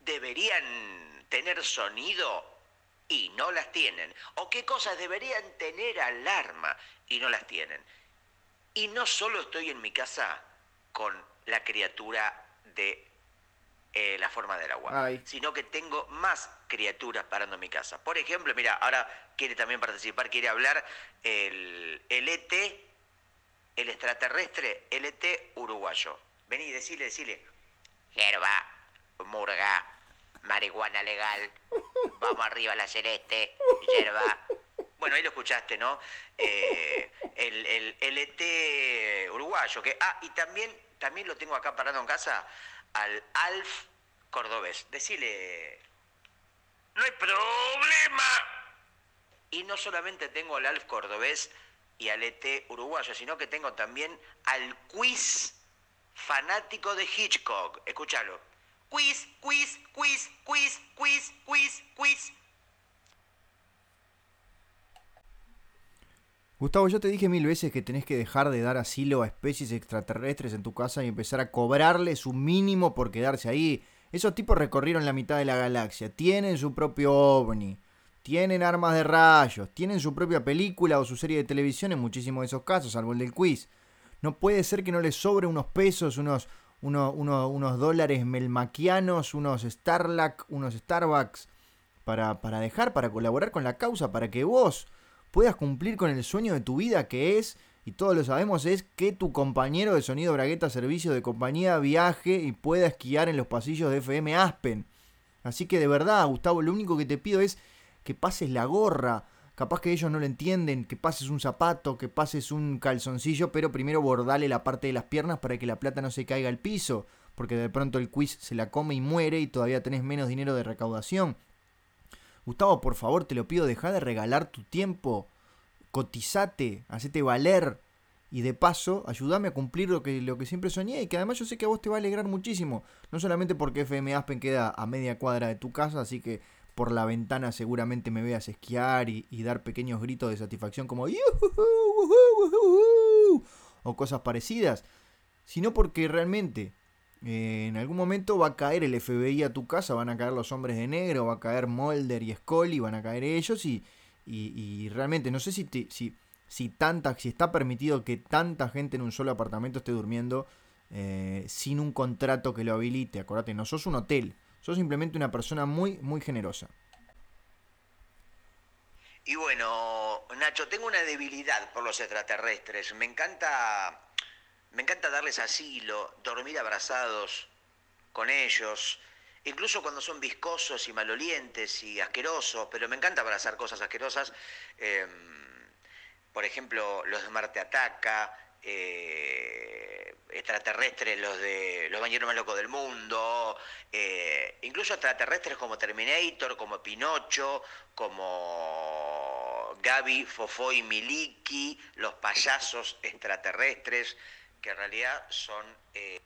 Speaker 2: deberían tener sonido y no las tienen, o qué cosas deberían tener alarma y no las tienen. Y no solo estoy en mi casa con la criatura de eh, la forma del agua, sino que tengo más criaturas parando en mi casa. Por ejemplo, mira, ahora quiere también participar, quiere hablar el, el ET, el extraterrestre, el ET uruguayo. Vení, decile, decile. Hierba, murga, marihuana legal, vamos arriba a la celeste, hierba, bueno, ahí lo escuchaste, ¿no? Eh, el, el, el, ET uruguayo, que, ah, y también, también lo tengo acá parado en casa, al Alf cordobés. Decile, no hay problema. Y no solamente tengo al Alf cordobés y al ET uruguayo, sino que tengo también al quiz fanático de Hitchcock. Escúchalo. Quiz, quiz, quiz, quiz, quiz, quiz, quiz.
Speaker 1: Gustavo, yo te dije mil veces que tenés que dejar de dar asilo a especies extraterrestres en tu casa y empezar a cobrarles un mínimo por quedarse ahí. Esos tipos recorrieron la mitad de la galaxia, tienen su propio ovni, tienen armas de rayos, tienen su propia película o su serie de televisión en muchísimos de esos casos, salvo el del quiz. No puede ser que no les sobre unos pesos, unos, unos dólares melmaquianos, unos Starlac, unos Starbucks para, para dejar, para colaborar con la causa, para que vos puedas cumplir con el sueño de tu vida que es, y todos lo sabemos, es que tu compañero de sonido bragueta servicio de compañía viaje y pueda esquiar en los pasillos de FM Aspen. Así que de verdad, Gustavo, lo único que te pido es que pases la gorra. Capaz que ellos no lo entienden, que pases un zapato, que pases un calzoncillo, pero primero bordale la parte de las piernas para que la plata no se caiga al piso, porque de pronto el quiz se la come y muere y todavía tenés menos dinero de recaudación. Gustavo, por favor, te lo pido, deja de regalar tu tiempo, cotizate, hacete valer. Y de paso ayúdame a cumplir lo que, lo que siempre soñé y que además yo sé que a vos te va a alegrar muchísimo, no solamente porque FM Aspen queda a media cuadra de tu casa, así que por la ventana seguramente me veas esquiar y, dar pequeños gritos de satisfacción como o cosas parecidas, sino porque realmente en algún momento va a caer el FBI a tu casa, van a caer los hombres de negro, va a caer Mulder y Scully, van a caer ellos y, y, realmente no sé si, si, si, tanta, si está permitido que tanta gente en un solo apartamento esté durmiendo eh, sin un contrato que lo habilite. Acordate, no sos un hotel, sos simplemente una persona muy, muy generosa.
Speaker 2: Y bueno, Nacho, tengo una debilidad por los extraterrestres. Me encanta, me encanta darles asilo, dormir abrazados con ellos, incluso cuando son viscosos y malolientes y asquerosos, pero me encanta abrazar cosas asquerosas. Em, por ejemplo, los de Marte Ataca, eh, extraterrestres, los de los bañeros más locos del mundo, eh, incluso extraterrestres como Terminator, como Pinocho, como Gaby, Fofo y Miliki, los payasos extraterrestres, que en realidad son eh,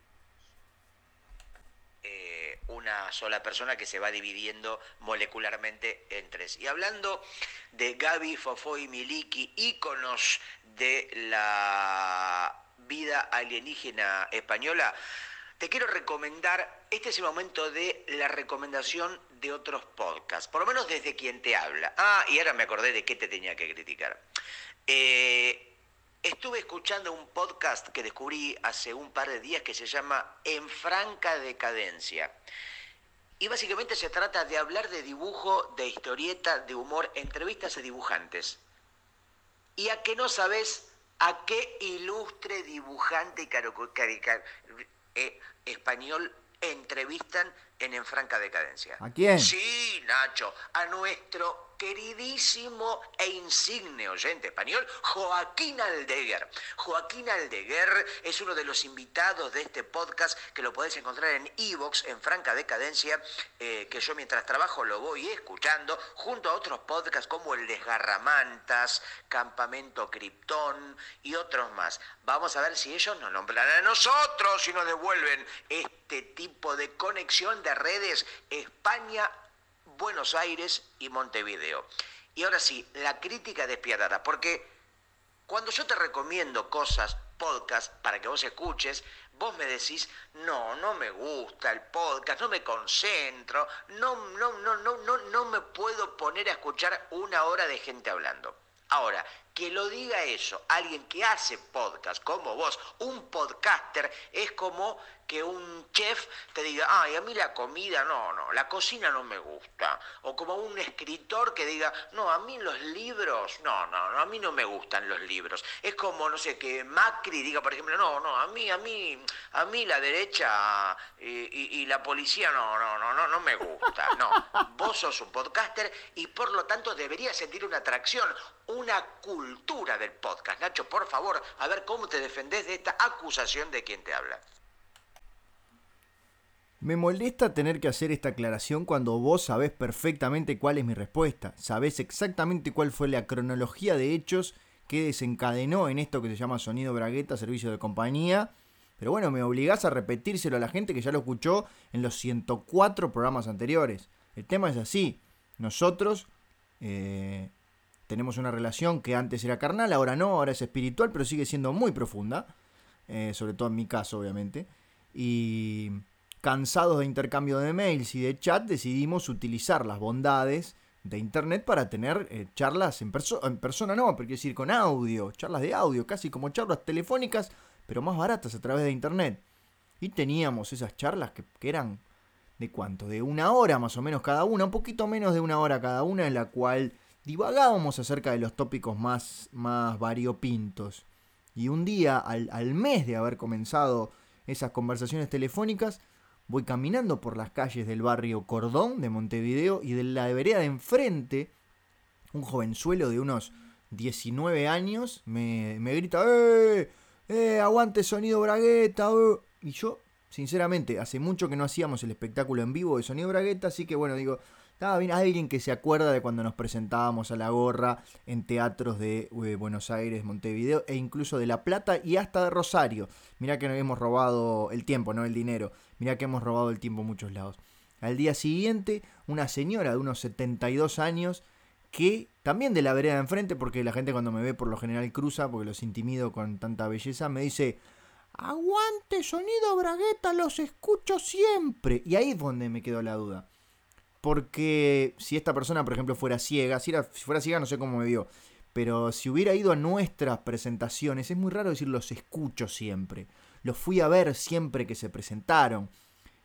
Speaker 2: una sola persona que se va dividiendo molecularmente en tres. Y hablando de Gaby, Fofo y Miliki, íconos de la vida alienígena española, te quiero recomendar, este es el momento de la recomendación de otros podcasts, por lo menos desde quien te habla. Ah, y ahora me acordé de qué te tenía que criticar. Eh, estuve escuchando un podcast que descubrí hace un par de días que se llama En franca decadencia. Y básicamente se trata de hablar de dibujo, de historieta, de humor, entrevistas a dibujantes y a que no sabes a qué ilustre dibujante y eh, español entrevistan en En Franca Decadencia.
Speaker 1: ¿A quién?
Speaker 2: Sí, Nacho, a nuestro queridísimo e insigne oyente español, Joaquín Aldeguer. Joaquín Aldeguer es uno de los invitados de este podcast que lo podés encontrar en Evox, en franca decadencia, eh, que yo mientras trabajo lo voy escuchando, junto a otros podcasts como El Desgarramantas, Campamento Krypton y otros más. Vamos a ver si ellos nos nombran a nosotros y nos devuelven este tipo de conexión de redes España Buenos Aires y Montevideo. Y ahora sí, la crítica despiadada, porque cuando yo te recomiendo cosas, podcast, para que vos escuches, vos me decís, no, no me gusta el podcast, no me concentro, no, no, no, no, no, no me puedo poner a escuchar una hora de gente hablando. Ahora, que lo diga eso, alguien que hace podcast como vos, un podcaster, es como que un chef te diga, ay, a mí la comida no, no, la cocina no me gusta. O como un escritor que diga, no, a mí los libros, no, no, no, a mí no me gustan los libros. Es como, no sé, que Macri diga, por ejemplo, no, no, a mí, a mí, a mí la derecha y, y la policía no, no, no, no, no me gusta. No, vos sos un podcaster y por lo tanto deberías sentir una atracción, una cultura del podcast. Nacho, por favor, a ver cómo te defendés de esta acusación de quien te habla.
Speaker 1: Me molesta tener que hacer esta aclaración cuando vos sabés perfectamente cuál es mi respuesta, sabés exactamente cuál fue la cronología de hechos que desencadenó en esto que se llama sonido bragueta, servicio de compañía. Pero bueno, me obligás a repetírselo a la gente que ya lo escuchó en los 104 programas anteriores. El tema es así. Nosotros eh, tenemos una relación que antes era carnal, ahora no, ahora es espiritual, pero sigue siendo muy profunda. Eh, sobre todo en mi caso, obviamente. Y cansados de intercambio de mails y de chat, decidimos utilizar las bondades de internet para tener eh, charlas en, en persona, no, pero quiero decir con audio, charlas de audio, casi como charlas telefónicas, pero más baratas a través de internet. Y teníamos esas charlas que, eran de cuánto, de una hora más o menos cada una, un poquito menos de una hora cada una, en la cual divagábamos acerca de los tópicos más, más variopintos. Y un día, al, al mes de haber comenzado esas conversaciones telefónicas, Voy caminando por las calles del barrio Cordón de Montevideo y de la vereda de enfrente, un jovenzuelo de unos 19 años me, grita, ¡eh! ¡eh! ¡aguante sonido bragueta! Eh". Y yo, sinceramente, hace mucho que no hacíamos el espectáculo en vivo de sonido bragueta, así que bueno, digo, estaba bien alguien que se acuerda de cuando nos presentábamos a la gorra en teatros de eh, Buenos Aires, Montevideo e incluso de La Plata y hasta de Rosario. Mirá que nos hemos robado el tiempo, no el dinero. Mirá que hemos robado el tiempo en muchos lados. Al día siguiente, una señora de unos 72 años que también de la vereda de enfrente, porque la gente cuando me ve por lo general cruza, porque los intimido con tanta belleza, me dice, aguante sonido bragueta, los escucho siempre. Y ahí es donde me quedó la duda. Porque si esta persona, por ejemplo, fuera ciega, si, fuera ciega no sé cómo me vio, pero si hubiera ido a nuestras presentaciones, es muy raro decir los escucho siempre. Los fui a ver siempre que se presentaron.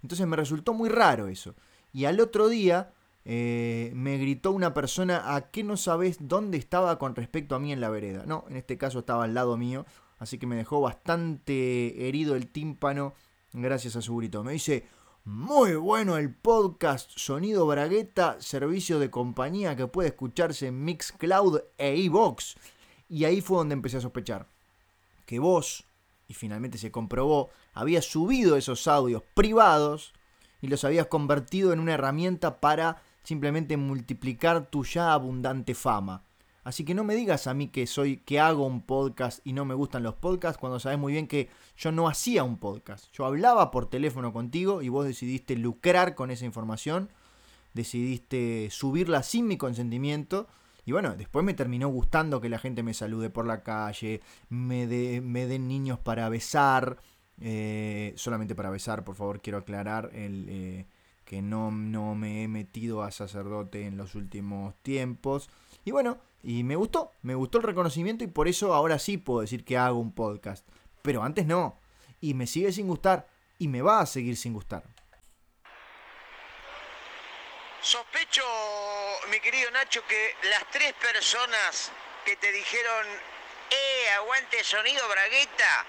Speaker 1: Entonces me resultó muy raro eso. Y al otro día eh, me gritó una persona, ¿a qué no sabes dónde estaba con respecto a mí en la vereda? No, en este caso estaba al lado mío, así que me dejó bastante herido el tímpano gracias a su grito. Me dice, muy bueno el podcast Sonido Bragueta, servicio de compañía que puede escucharse en Mixcloud e iVox. Y ahí fue donde empecé a sospechar que vos, y finalmente se comprobó, habías subido esos audios privados y los habías convertido en una herramienta para simplemente multiplicar tu ya abundante fama. Así que no me digas a mí que soy que hago un podcast y no me gustan los podcasts cuando sabes muy bien que yo no hacía un podcast. Yo hablaba por teléfono contigo y vos decidiste lucrar con esa información, decidiste subirla sin mi consentimiento y bueno, después me terminó gustando que la gente me salude por la calle, me, me den niños para besar, eh, solamente para besar, por favor, quiero aclarar el, eh, que no, no me he metido a sacerdote en los últimos tiempos. Y bueno, y me gustó, me gustó el reconocimiento y por eso ahora sí puedo decir que hago un podcast. Pero antes no. Y me sigue sin gustar y me va a seguir sin gustar.
Speaker 2: Sospecho, mi querido Nacho, que las tres personas que te dijeron, eh, aguante sonido bragueta,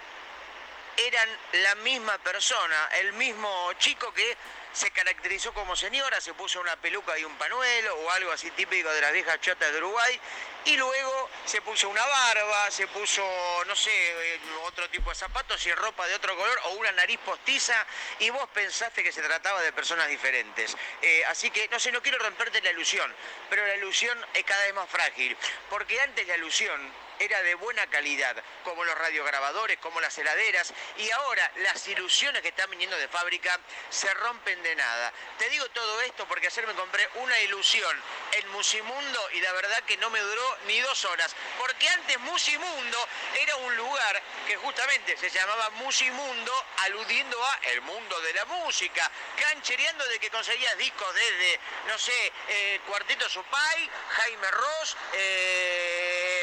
Speaker 2: eran la misma persona, el mismo chico que se caracterizó como señora, se puso una peluca y un panuelo o algo así típico de las viejas chotas de Uruguay, y luego se puso una barba, se puso, no sé, eh, otro tipo de zapatos y ropa de otro color o una nariz postiza, y vos pensaste que se trataba de personas diferentes. Eh, así que, no sé, no quiero romperte la ilusión, pero la ilusión es cada vez más frágil, porque antes la ilusión era de buena calidad, como los radiograbadores, como las heladeras, y ahora las ilusiones que están viniendo de fábrica se rompen de nada. Te digo todo esto porque ayer me compré una ilusión en Musimundo y la verdad que no me duró ni dos horas, porque antes Musimundo era un lugar que justamente se llamaba Musimundo, aludiendo a el mundo de la música, canchereando de que conseguías discos desde, no sé, eh, Cuarteto Supay, Jaime Ross, eh,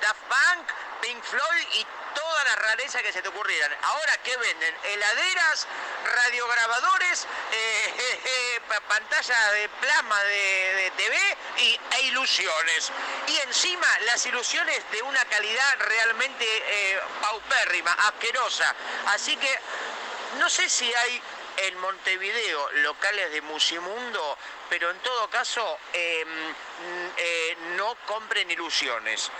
Speaker 2: Daft Punk, Pink Floyd y todas las rarezas que se te ocurrieran. Ahora, ¿qué venden? Heladeras, radiograbadores, eh, pantalla de plasma de, TV y, e ilusiones. Y encima las ilusiones de una calidad realmente eh, paupérrima, asquerosa. Así que no sé si hay en Montevideo locales de Musimundo, pero en todo caso em, eh, no compren ilusiones.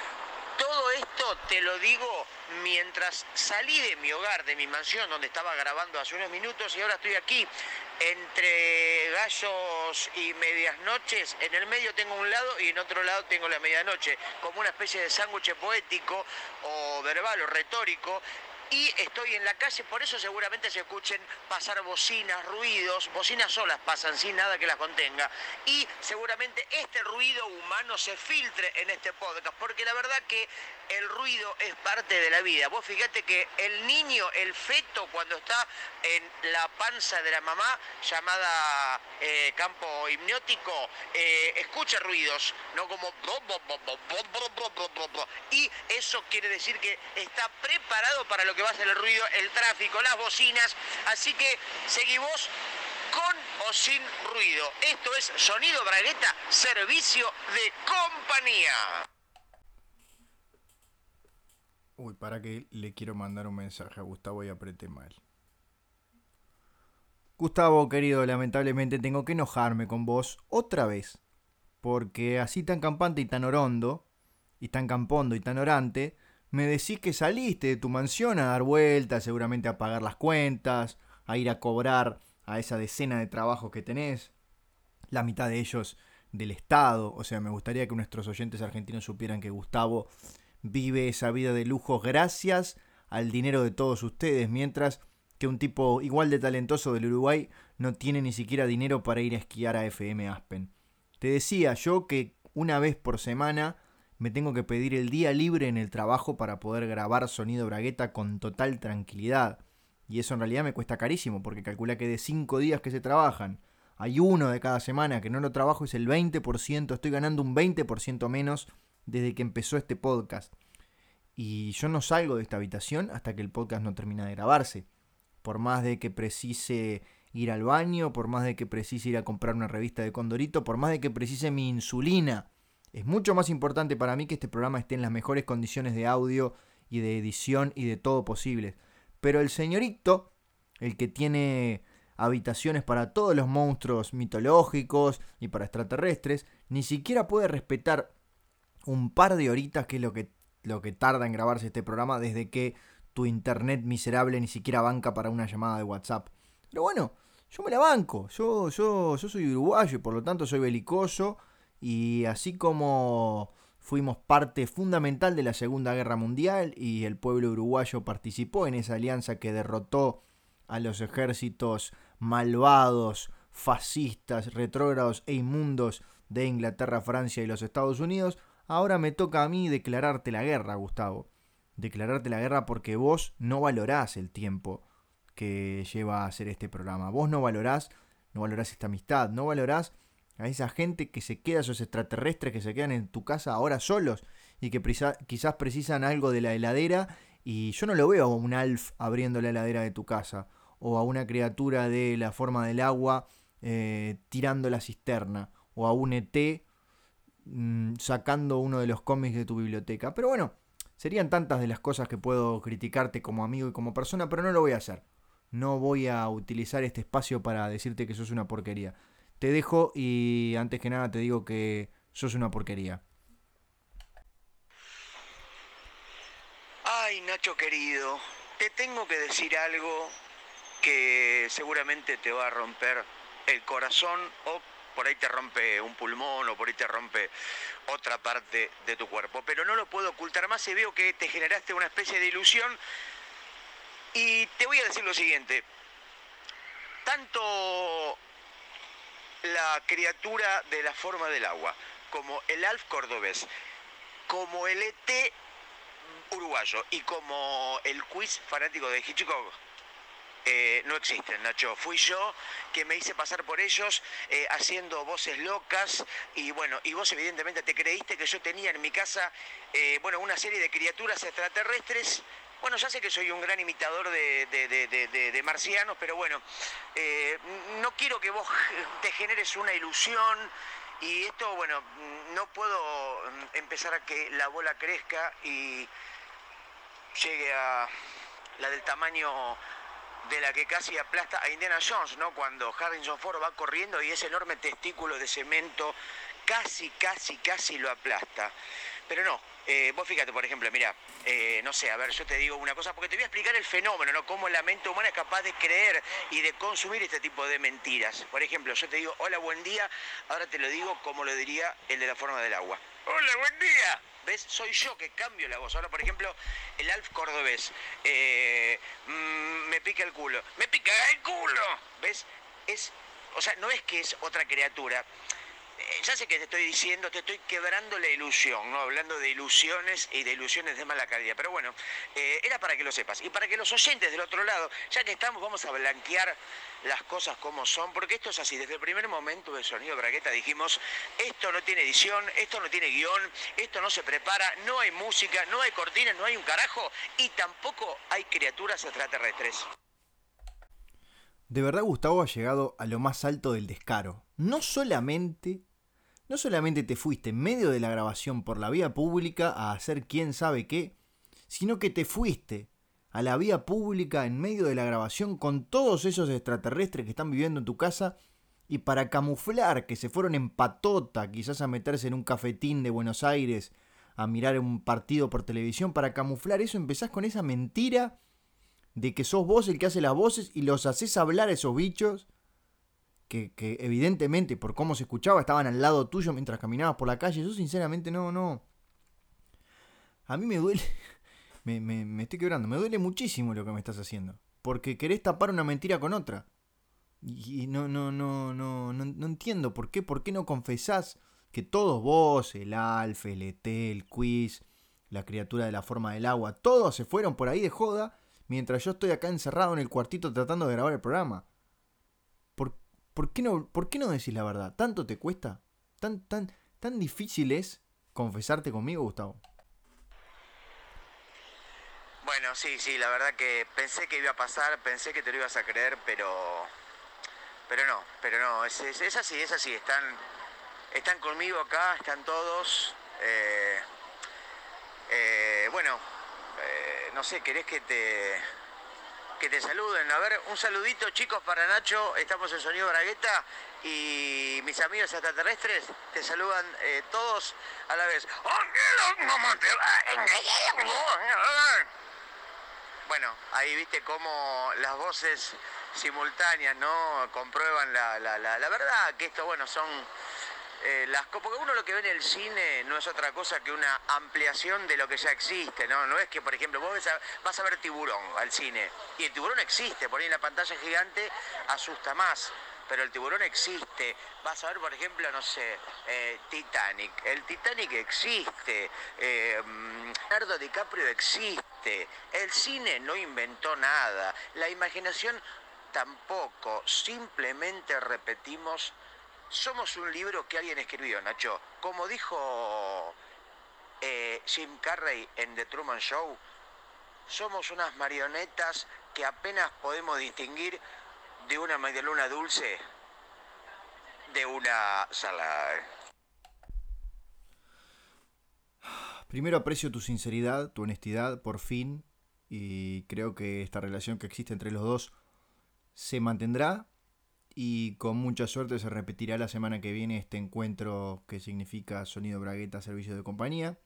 Speaker 2: Todo esto te lo digo mientras salí de mi hogar, de mi mansión, donde estaba grabando hace unos minutos, y ahora estoy aquí entre gallos y medias noches. En el medio tengo un lado y en otro lado tengo la medianoche, como una especie de sándwich poético o verbal o retórico y estoy en la calle, por eso seguramente se escuchen pasar bocinas, ruidos, bocinas solas pasan sin nada que las contenga. Y seguramente este ruido humano se filtre en este podcast, porque la verdad que el ruido es parte de la vida. Vos fíjate que el niño, el feto, cuando está en la panza de la mamá, llamada eh, campo hipnótico, eh, escucha ruidos, no como... Y eso quiere decir que está preparado para lo que va a ser el ruido, el tráfico, las bocinas. Así que seguimos con o sin ruido. Esto es Sonido Bragueta, servicio de compañía.
Speaker 1: Uy, para que le quiero mandar un mensaje a Gustavo y apreté mal. Gustavo, querido, lamentablemente tengo que enojarme con vos otra vez. Porque así tan campante y tan orondo, y tan campondo y tan orante, me decís que saliste de tu mansión a dar vueltas, seguramente a pagar las cuentas, a ir a cobrar a esa decena de trabajos que tenés, la mitad de ellos del Estado. O sea, me gustaría que nuestros oyentes argentinos supieran que Gustavo vive esa vida de lujo gracias al dinero de todos ustedes, mientras que un tipo igual de talentoso del Uruguay no tiene ni siquiera dinero para ir a esquiar a FM Aspen. Te decía yo que una vez por semana me tengo que pedir el día libre en el trabajo para poder grabar sonido bragueta con total tranquilidad. Y eso en realidad me cuesta carísimo, porque calcula que de 5 días que se trabajan, hay uno de cada semana que no lo trabajo, es el 20%, estoy ganando un 20% menos desde que empezó este podcast. Y yo no salgo de esta habitación hasta que el podcast no termina de grabarse. Por más de que precise ir al baño, por más de que precise ir a comprar una revista de Condorito, por más de que precise mi insulina es mucho más importante para mí que este programa esté en las mejores condiciones de audio y de edición y de todo posible. Pero el señorito, el que tiene habitaciones para todos los monstruos mitológicos y para extraterrestres, ni siquiera puede respetar un par de horitas, que es lo que, lo que tarda en grabarse este programa, desde que tu internet miserable ni siquiera banca para una llamada de WhatsApp. Pero bueno, yo me la banco, yo, yo, yo soy uruguayo y por lo tanto soy belicoso y así como fuimos parte fundamental de la Segunda Guerra Mundial y el pueblo uruguayo participó en esa alianza que derrotó a los ejércitos malvados, fascistas, retrógrados e inmundos de Inglaterra, Francia y los Estados Unidos, ahora me toca a mí declararte la guerra, Gustavo. Declararte la guerra porque vos no valorás el tiempo que lleva a hacer este programa. Vos no valorás, no valorás esta amistad, no valorás a esa gente que se queda, esos extraterrestres que se quedan en tu casa ahora solos y que quizás precisan algo de la heladera y yo no lo veo a un alf abriendo la heladera de tu casa o a una criatura de la forma del agua eh, tirando la cisterna o a un ET mm, sacando uno de los cómics de tu biblioteca. Pero bueno, serían tantas de las cosas que puedo criticarte como amigo y como persona, pero no lo voy a hacer. No voy a utilizar este espacio para decirte que sos una porquería. Te dejo y antes que nada te digo que sos una porquería.
Speaker 2: Ay, Nacho querido, te tengo que decir algo que seguramente te va a romper el corazón o por ahí te rompe un pulmón o por ahí te rompe otra parte de tu cuerpo. Pero no lo puedo ocultar más y veo que te generaste una especie de ilusión. Y te voy a decir lo siguiente. Tanto la criatura de la forma del agua, como el Alf cordobés, como el ET uruguayo y como el quiz fanático de Hitchcock, eh, no existen, Nacho. Fui yo que me hice pasar por ellos eh, haciendo voces locas y bueno, y vos evidentemente te creíste que yo tenía en mi casa, eh, bueno, una serie de criaturas extraterrestres bueno, ya sé que soy un gran imitador de, marcianos, pero bueno, eh, no quiero que vos te generes una ilusión y esto, bueno, no puedo empezar a que la bola crezca y llegue a la del tamaño de la que casi aplasta a Indiana Jones, ¿no? Cuando Harrison Ford va corriendo y ese enorme testículo de cemento casi, casi, casi lo aplasta. Pero no, eh, vos fíjate, por ejemplo, mira, eh, no sé, a ver, yo te digo una cosa, porque te voy a explicar el fenómeno, ¿no? Cómo la mente humana es capaz de creer y de consumir este tipo de mentiras. Por ejemplo, yo te digo, hola, buen día, ahora te lo digo como lo diría el de la forma del agua. Hola, buen día. ¿Ves? Soy yo que cambio la voz. Ahora, por ejemplo, el Alf cordobés. Eh, mm, me pica el culo. ¡Me pica el culo! ¿Ves? Es, o sea, no es que es otra criatura ya sé que te estoy diciendo, te estoy quebrando la ilusión, ¿no? Hablando de ilusiones y de ilusiones de mala calidad. Pero bueno, eh, era para que lo sepas. Y para que los oyentes del otro lado, ya que estamos, vamos a blanquear las cosas como son, porque esto es así. Desde el primer momento del sonido braqueta dijimos, esto no tiene edición, esto no tiene guion, esto no se prepara, no hay música, no hay cortinas, no hay un carajo y tampoco hay criaturas extraterrestres.
Speaker 1: De verdad Gustavo ha llegado a lo más alto del descaro. No solamente no solamente te fuiste en medio de la grabación por la vía pública a hacer quién sabe qué, sino que te fuiste a la vía pública en medio de la grabación con todos esos extraterrestres que están viviendo en tu casa y para camuflar que se fueron en patota quizás a meterse en un cafetín de Buenos Aires a mirar un partido por televisión, para camuflar eso empezás con esa mentira de que sos vos el que hace las voces y los haces hablar a esos bichos que, evidentemente por cómo se escuchaba estaban al lado tuyo mientras caminabas por la calle. Yo sinceramente no, no. A mí me duele, me, me, estoy quebrando, me duele muchísimo lo que me estás haciendo. porque querés tapar una mentira con otra. Y no, no, no, no, no, no entiendo por qué, por qué no confesás que todos vos, el Alf, el ET, el Quiz, la criatura de la forma del agua, todos se fueron por ahí de joda, mientras yo estoy acá encerrado en el cuartito tratando de grabar el programa. ¿Por, qué, no, ¿por qué no decís la verdad? ¿Tanto te cuesta? ¿Tan, tan, tan difícil es confesarte conmigo, Gustavo?
Speaker 2: Bueno, sí, sí, la verdad que pensé que iba a pasar, pensé que te lo ibas a creer, pero pero no, pero no, es, es, así, es así, están, están conmigo acá, están todos. Eh, eh, bueno, eh, no sé, ¿querés que te, que te saluden? A ver, un saludito chicos para Nacho, estamos en Sonido Bragueta y mis amigos extraterrestres te saludan todos a la vez. Bueno, ahí viste cómo las voces simultáneas, ¿no? Comprueban la, la, la, verdad, que esto, bueno, son eh, las porque uno lo que ve en el cine no es otra cosa que una ampliación de lo que ya existe, ¿no? No es que, por ejemplo, vos vas a ver tiburón al cine y el tiburón existe, por ahí en la pantalla gigante asusta más pero el tiburón existe. Vas a ver, por ejemplo, no sé, eh, Titanic. El Titanic existe. Eh, DiCaprio existe. El cine no inventó nada. La imaginación tampoco. Simplemente repetimos. Somos un libro que alguien escribió, Nacho. Como dijo eh, Jim Carrey en The Truman Show, somos unas marionetas que apenas podemos distinguir de una luna dulce de una salada.
Speaker 1: Primero aprecio tu sinceridad, tu honestidad, por fin, y creo que esta relación que existe entre los dos se mantendrá y con mucha suerte se repetirá la semana que viene este encuentro que significa Sonido Bragueta Servicio de Compañía.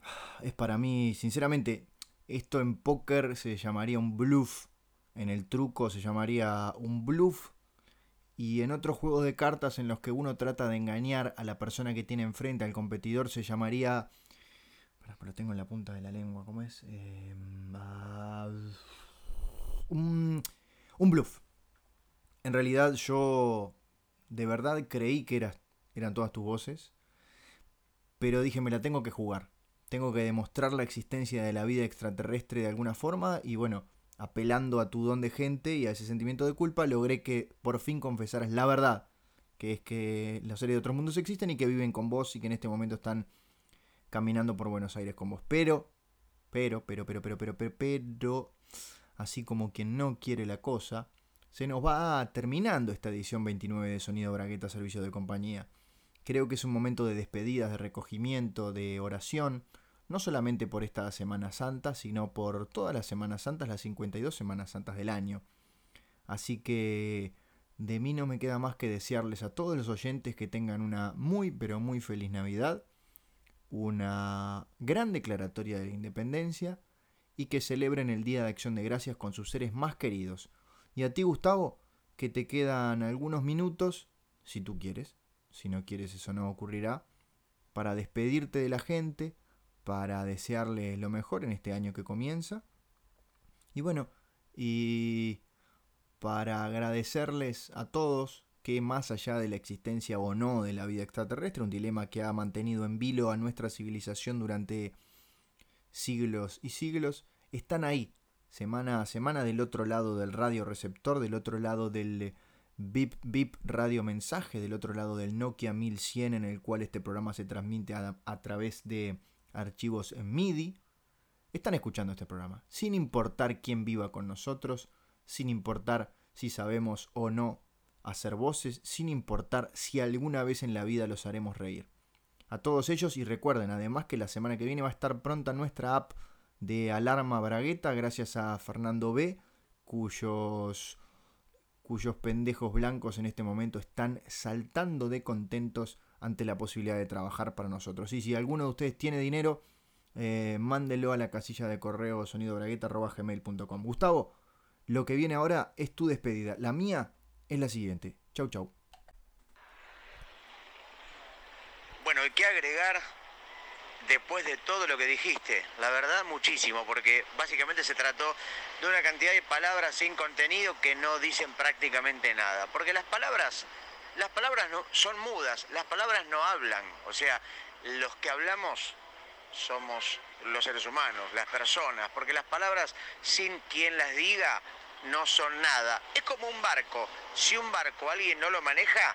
Speaker 1: Es para mí, sinceramente, esto en póker se llamaría un bluff en el truco se llamaría un bluff. Y en otros juegos de cartas en los que uno trata de engañar a la persona que tiene enfrente, al competidor, se llamaría... Lo tengo en la punta de la lengua, ¿cómo es? Em, ah, un, un bluff. En realidad yo de verdad creí que eran todas tus voces, pero dije me la tengo que jugar. Tengo que demostrar la existencia de la vida extraterrestre de alguna forma y bueno, apelando a tu don de gente y a ese sentimiento de culpa, logré que por fin confesaras la verdad, que es que los seres de otros mundos existen y que viven con vos y que en este momento están caminando por Buenos Aires con vos. Pero, pero, pero, pero, pero, pero, pero, pero, así como quien no quiere la cosa, se nos va terminando esta edición 29 de Sonido Bragueta Servicio de Compañía. Creo que es un momento de despedidas, de recogimiento, de oración, no solamente por esta Semana Santa, sino por todas las Semanas Santas, las 52 Semanas Santas del año. Así que de mí no me queda más que desearles a todos los oyentes que tengan una muy pero muy feliz Navidad, una gran declaratoria de la independencia y que celebren el Día de Acción de Gracias con sus seres más queridos. Y a ti, Gustavo, que te quedan algunos minutos, si tú quieres, si no quieres eso no ocurrirá, para despedirte de la gente, para desearle lo mejor en este año que comienza. Y bueno, y para agradecerles a todos que más allá de la existencia o no de la vida extraterrestre, un dilema que ha mantenido en vilo a nuestra civilización durante siglos y siglos, están ahí, semana a semana del otro lado del radio receptor, del otro lado del VIP VIP radio mensaje, del otro lado del Nokia 1100 en el cual este programa se transmite a, a través de archivos MIDI, están escuchando este programa, sin importar quién viva con nosotros, sin importar si sabemos o no hacer voces, sin importar si alguna vez en la vida los haremos reír. A todos ellos y recuerden además que la semana que viene va a estar pronta nuestra app de alarma bragueta gracias a Fernando B, cuyos cuyos pendejos blancos en este momento están saltando de contentos ante la posibilidad de trabajar para nosotros. Y si alguno de ustedes tiene dinero, eh, mándelo a la casilla de correo sonidobragueta.gmail.com. Gustavo, lo que viene ahora es tu despedida. La mía es la siguiente. Chau, chau.
Speaker 2: Bueno, hay que agregar después de todo lo que dijiste. La verdad, muchísimo, porque básicamente se trató de una cantidad de palabras sin contenido que no dicen prácticamente nada. Porque las palabras, las palabras no, son mudas, las palabras no hablan. O sea, los que hablamos somos los seres humanos, las personas, porque las palabras sin quien las diga no son nada. Es como un barco. Si un barco alguien no lo maneja,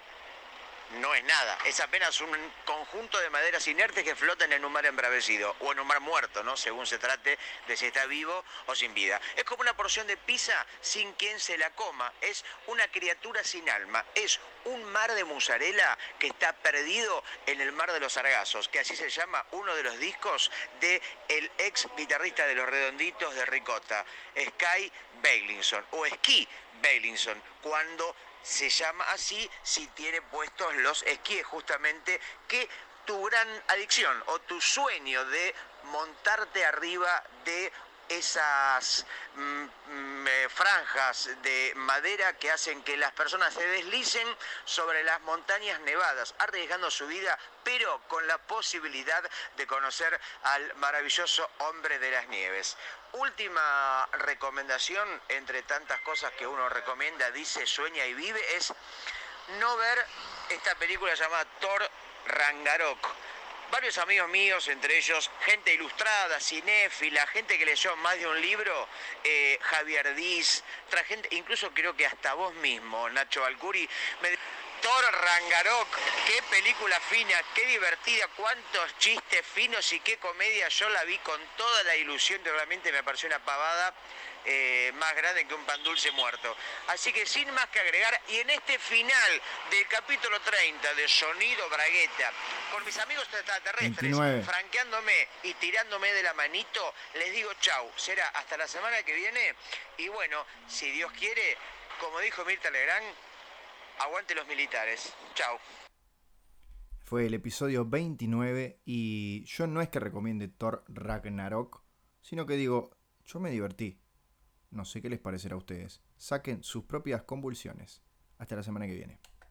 Speaker 2: no es nada, es apenas un conjunto de maderas inertes que flotan en un mar embravecido o en un mar muerto, ¿no? Según se trate de si está vivo o sin vida. Es como una porción de pizza sin quien se la coma, es una criatura sin alma, es un mar de musarela que está perdido en el mar de los sargazos, que así se llama uno de los discos de el ex guitarrista de los Redonditos de Ricota, Sky Bailinson o Ski Bailinson, cuando se llama así si tiene puestos los esquíes, justamente que tu gran adicción o tu sueño de montarte arriba de esas mm, eh, franjas de madera que hacen que las personas se deslicen sobre las montañas nevadas, arriesgando su vida, pero con la posibilidad de conocer al maravilloso hombre de las nieves. Última recomendación, entre tantas cosas que uno recomienda, dice, sueña y vive, es no ver esta película llamada Thor Rangarok varios amigos míos, entre ellos gente ilustrada, cinéfila, gente que leyó más de un libro, eh, Javier Diz, otra gente, incluso creo que hasta vos mismo, Nacho Alcuri, me Thor Rangarok, qué película fina, qué divertida, cuántos chistes finos y qué comedia. Yo la vi con toda la ilusión, realmente me pareció una pavada. Eh, más grande que un pan dulce muerto. Así que sin más que agregar, y en este final del capítulo 30 de Sonido Bragueta, con mis amigos extraterrestres, franqueándome y tirándome de la manito, les digo chau. Será hasta la semana que viene. Y bueno, si Dios quiere, como dijo Mirta Legrand, aguante los militares. Chau.
Speaker 1: Fue el episodio 29 y yo no es que recomiende Thor Ragnarok, sino que digo, yo me divertí. No sé qué les parecerá a ustedes. Saquen sus propias convulsiones. Hasta la semana que viene.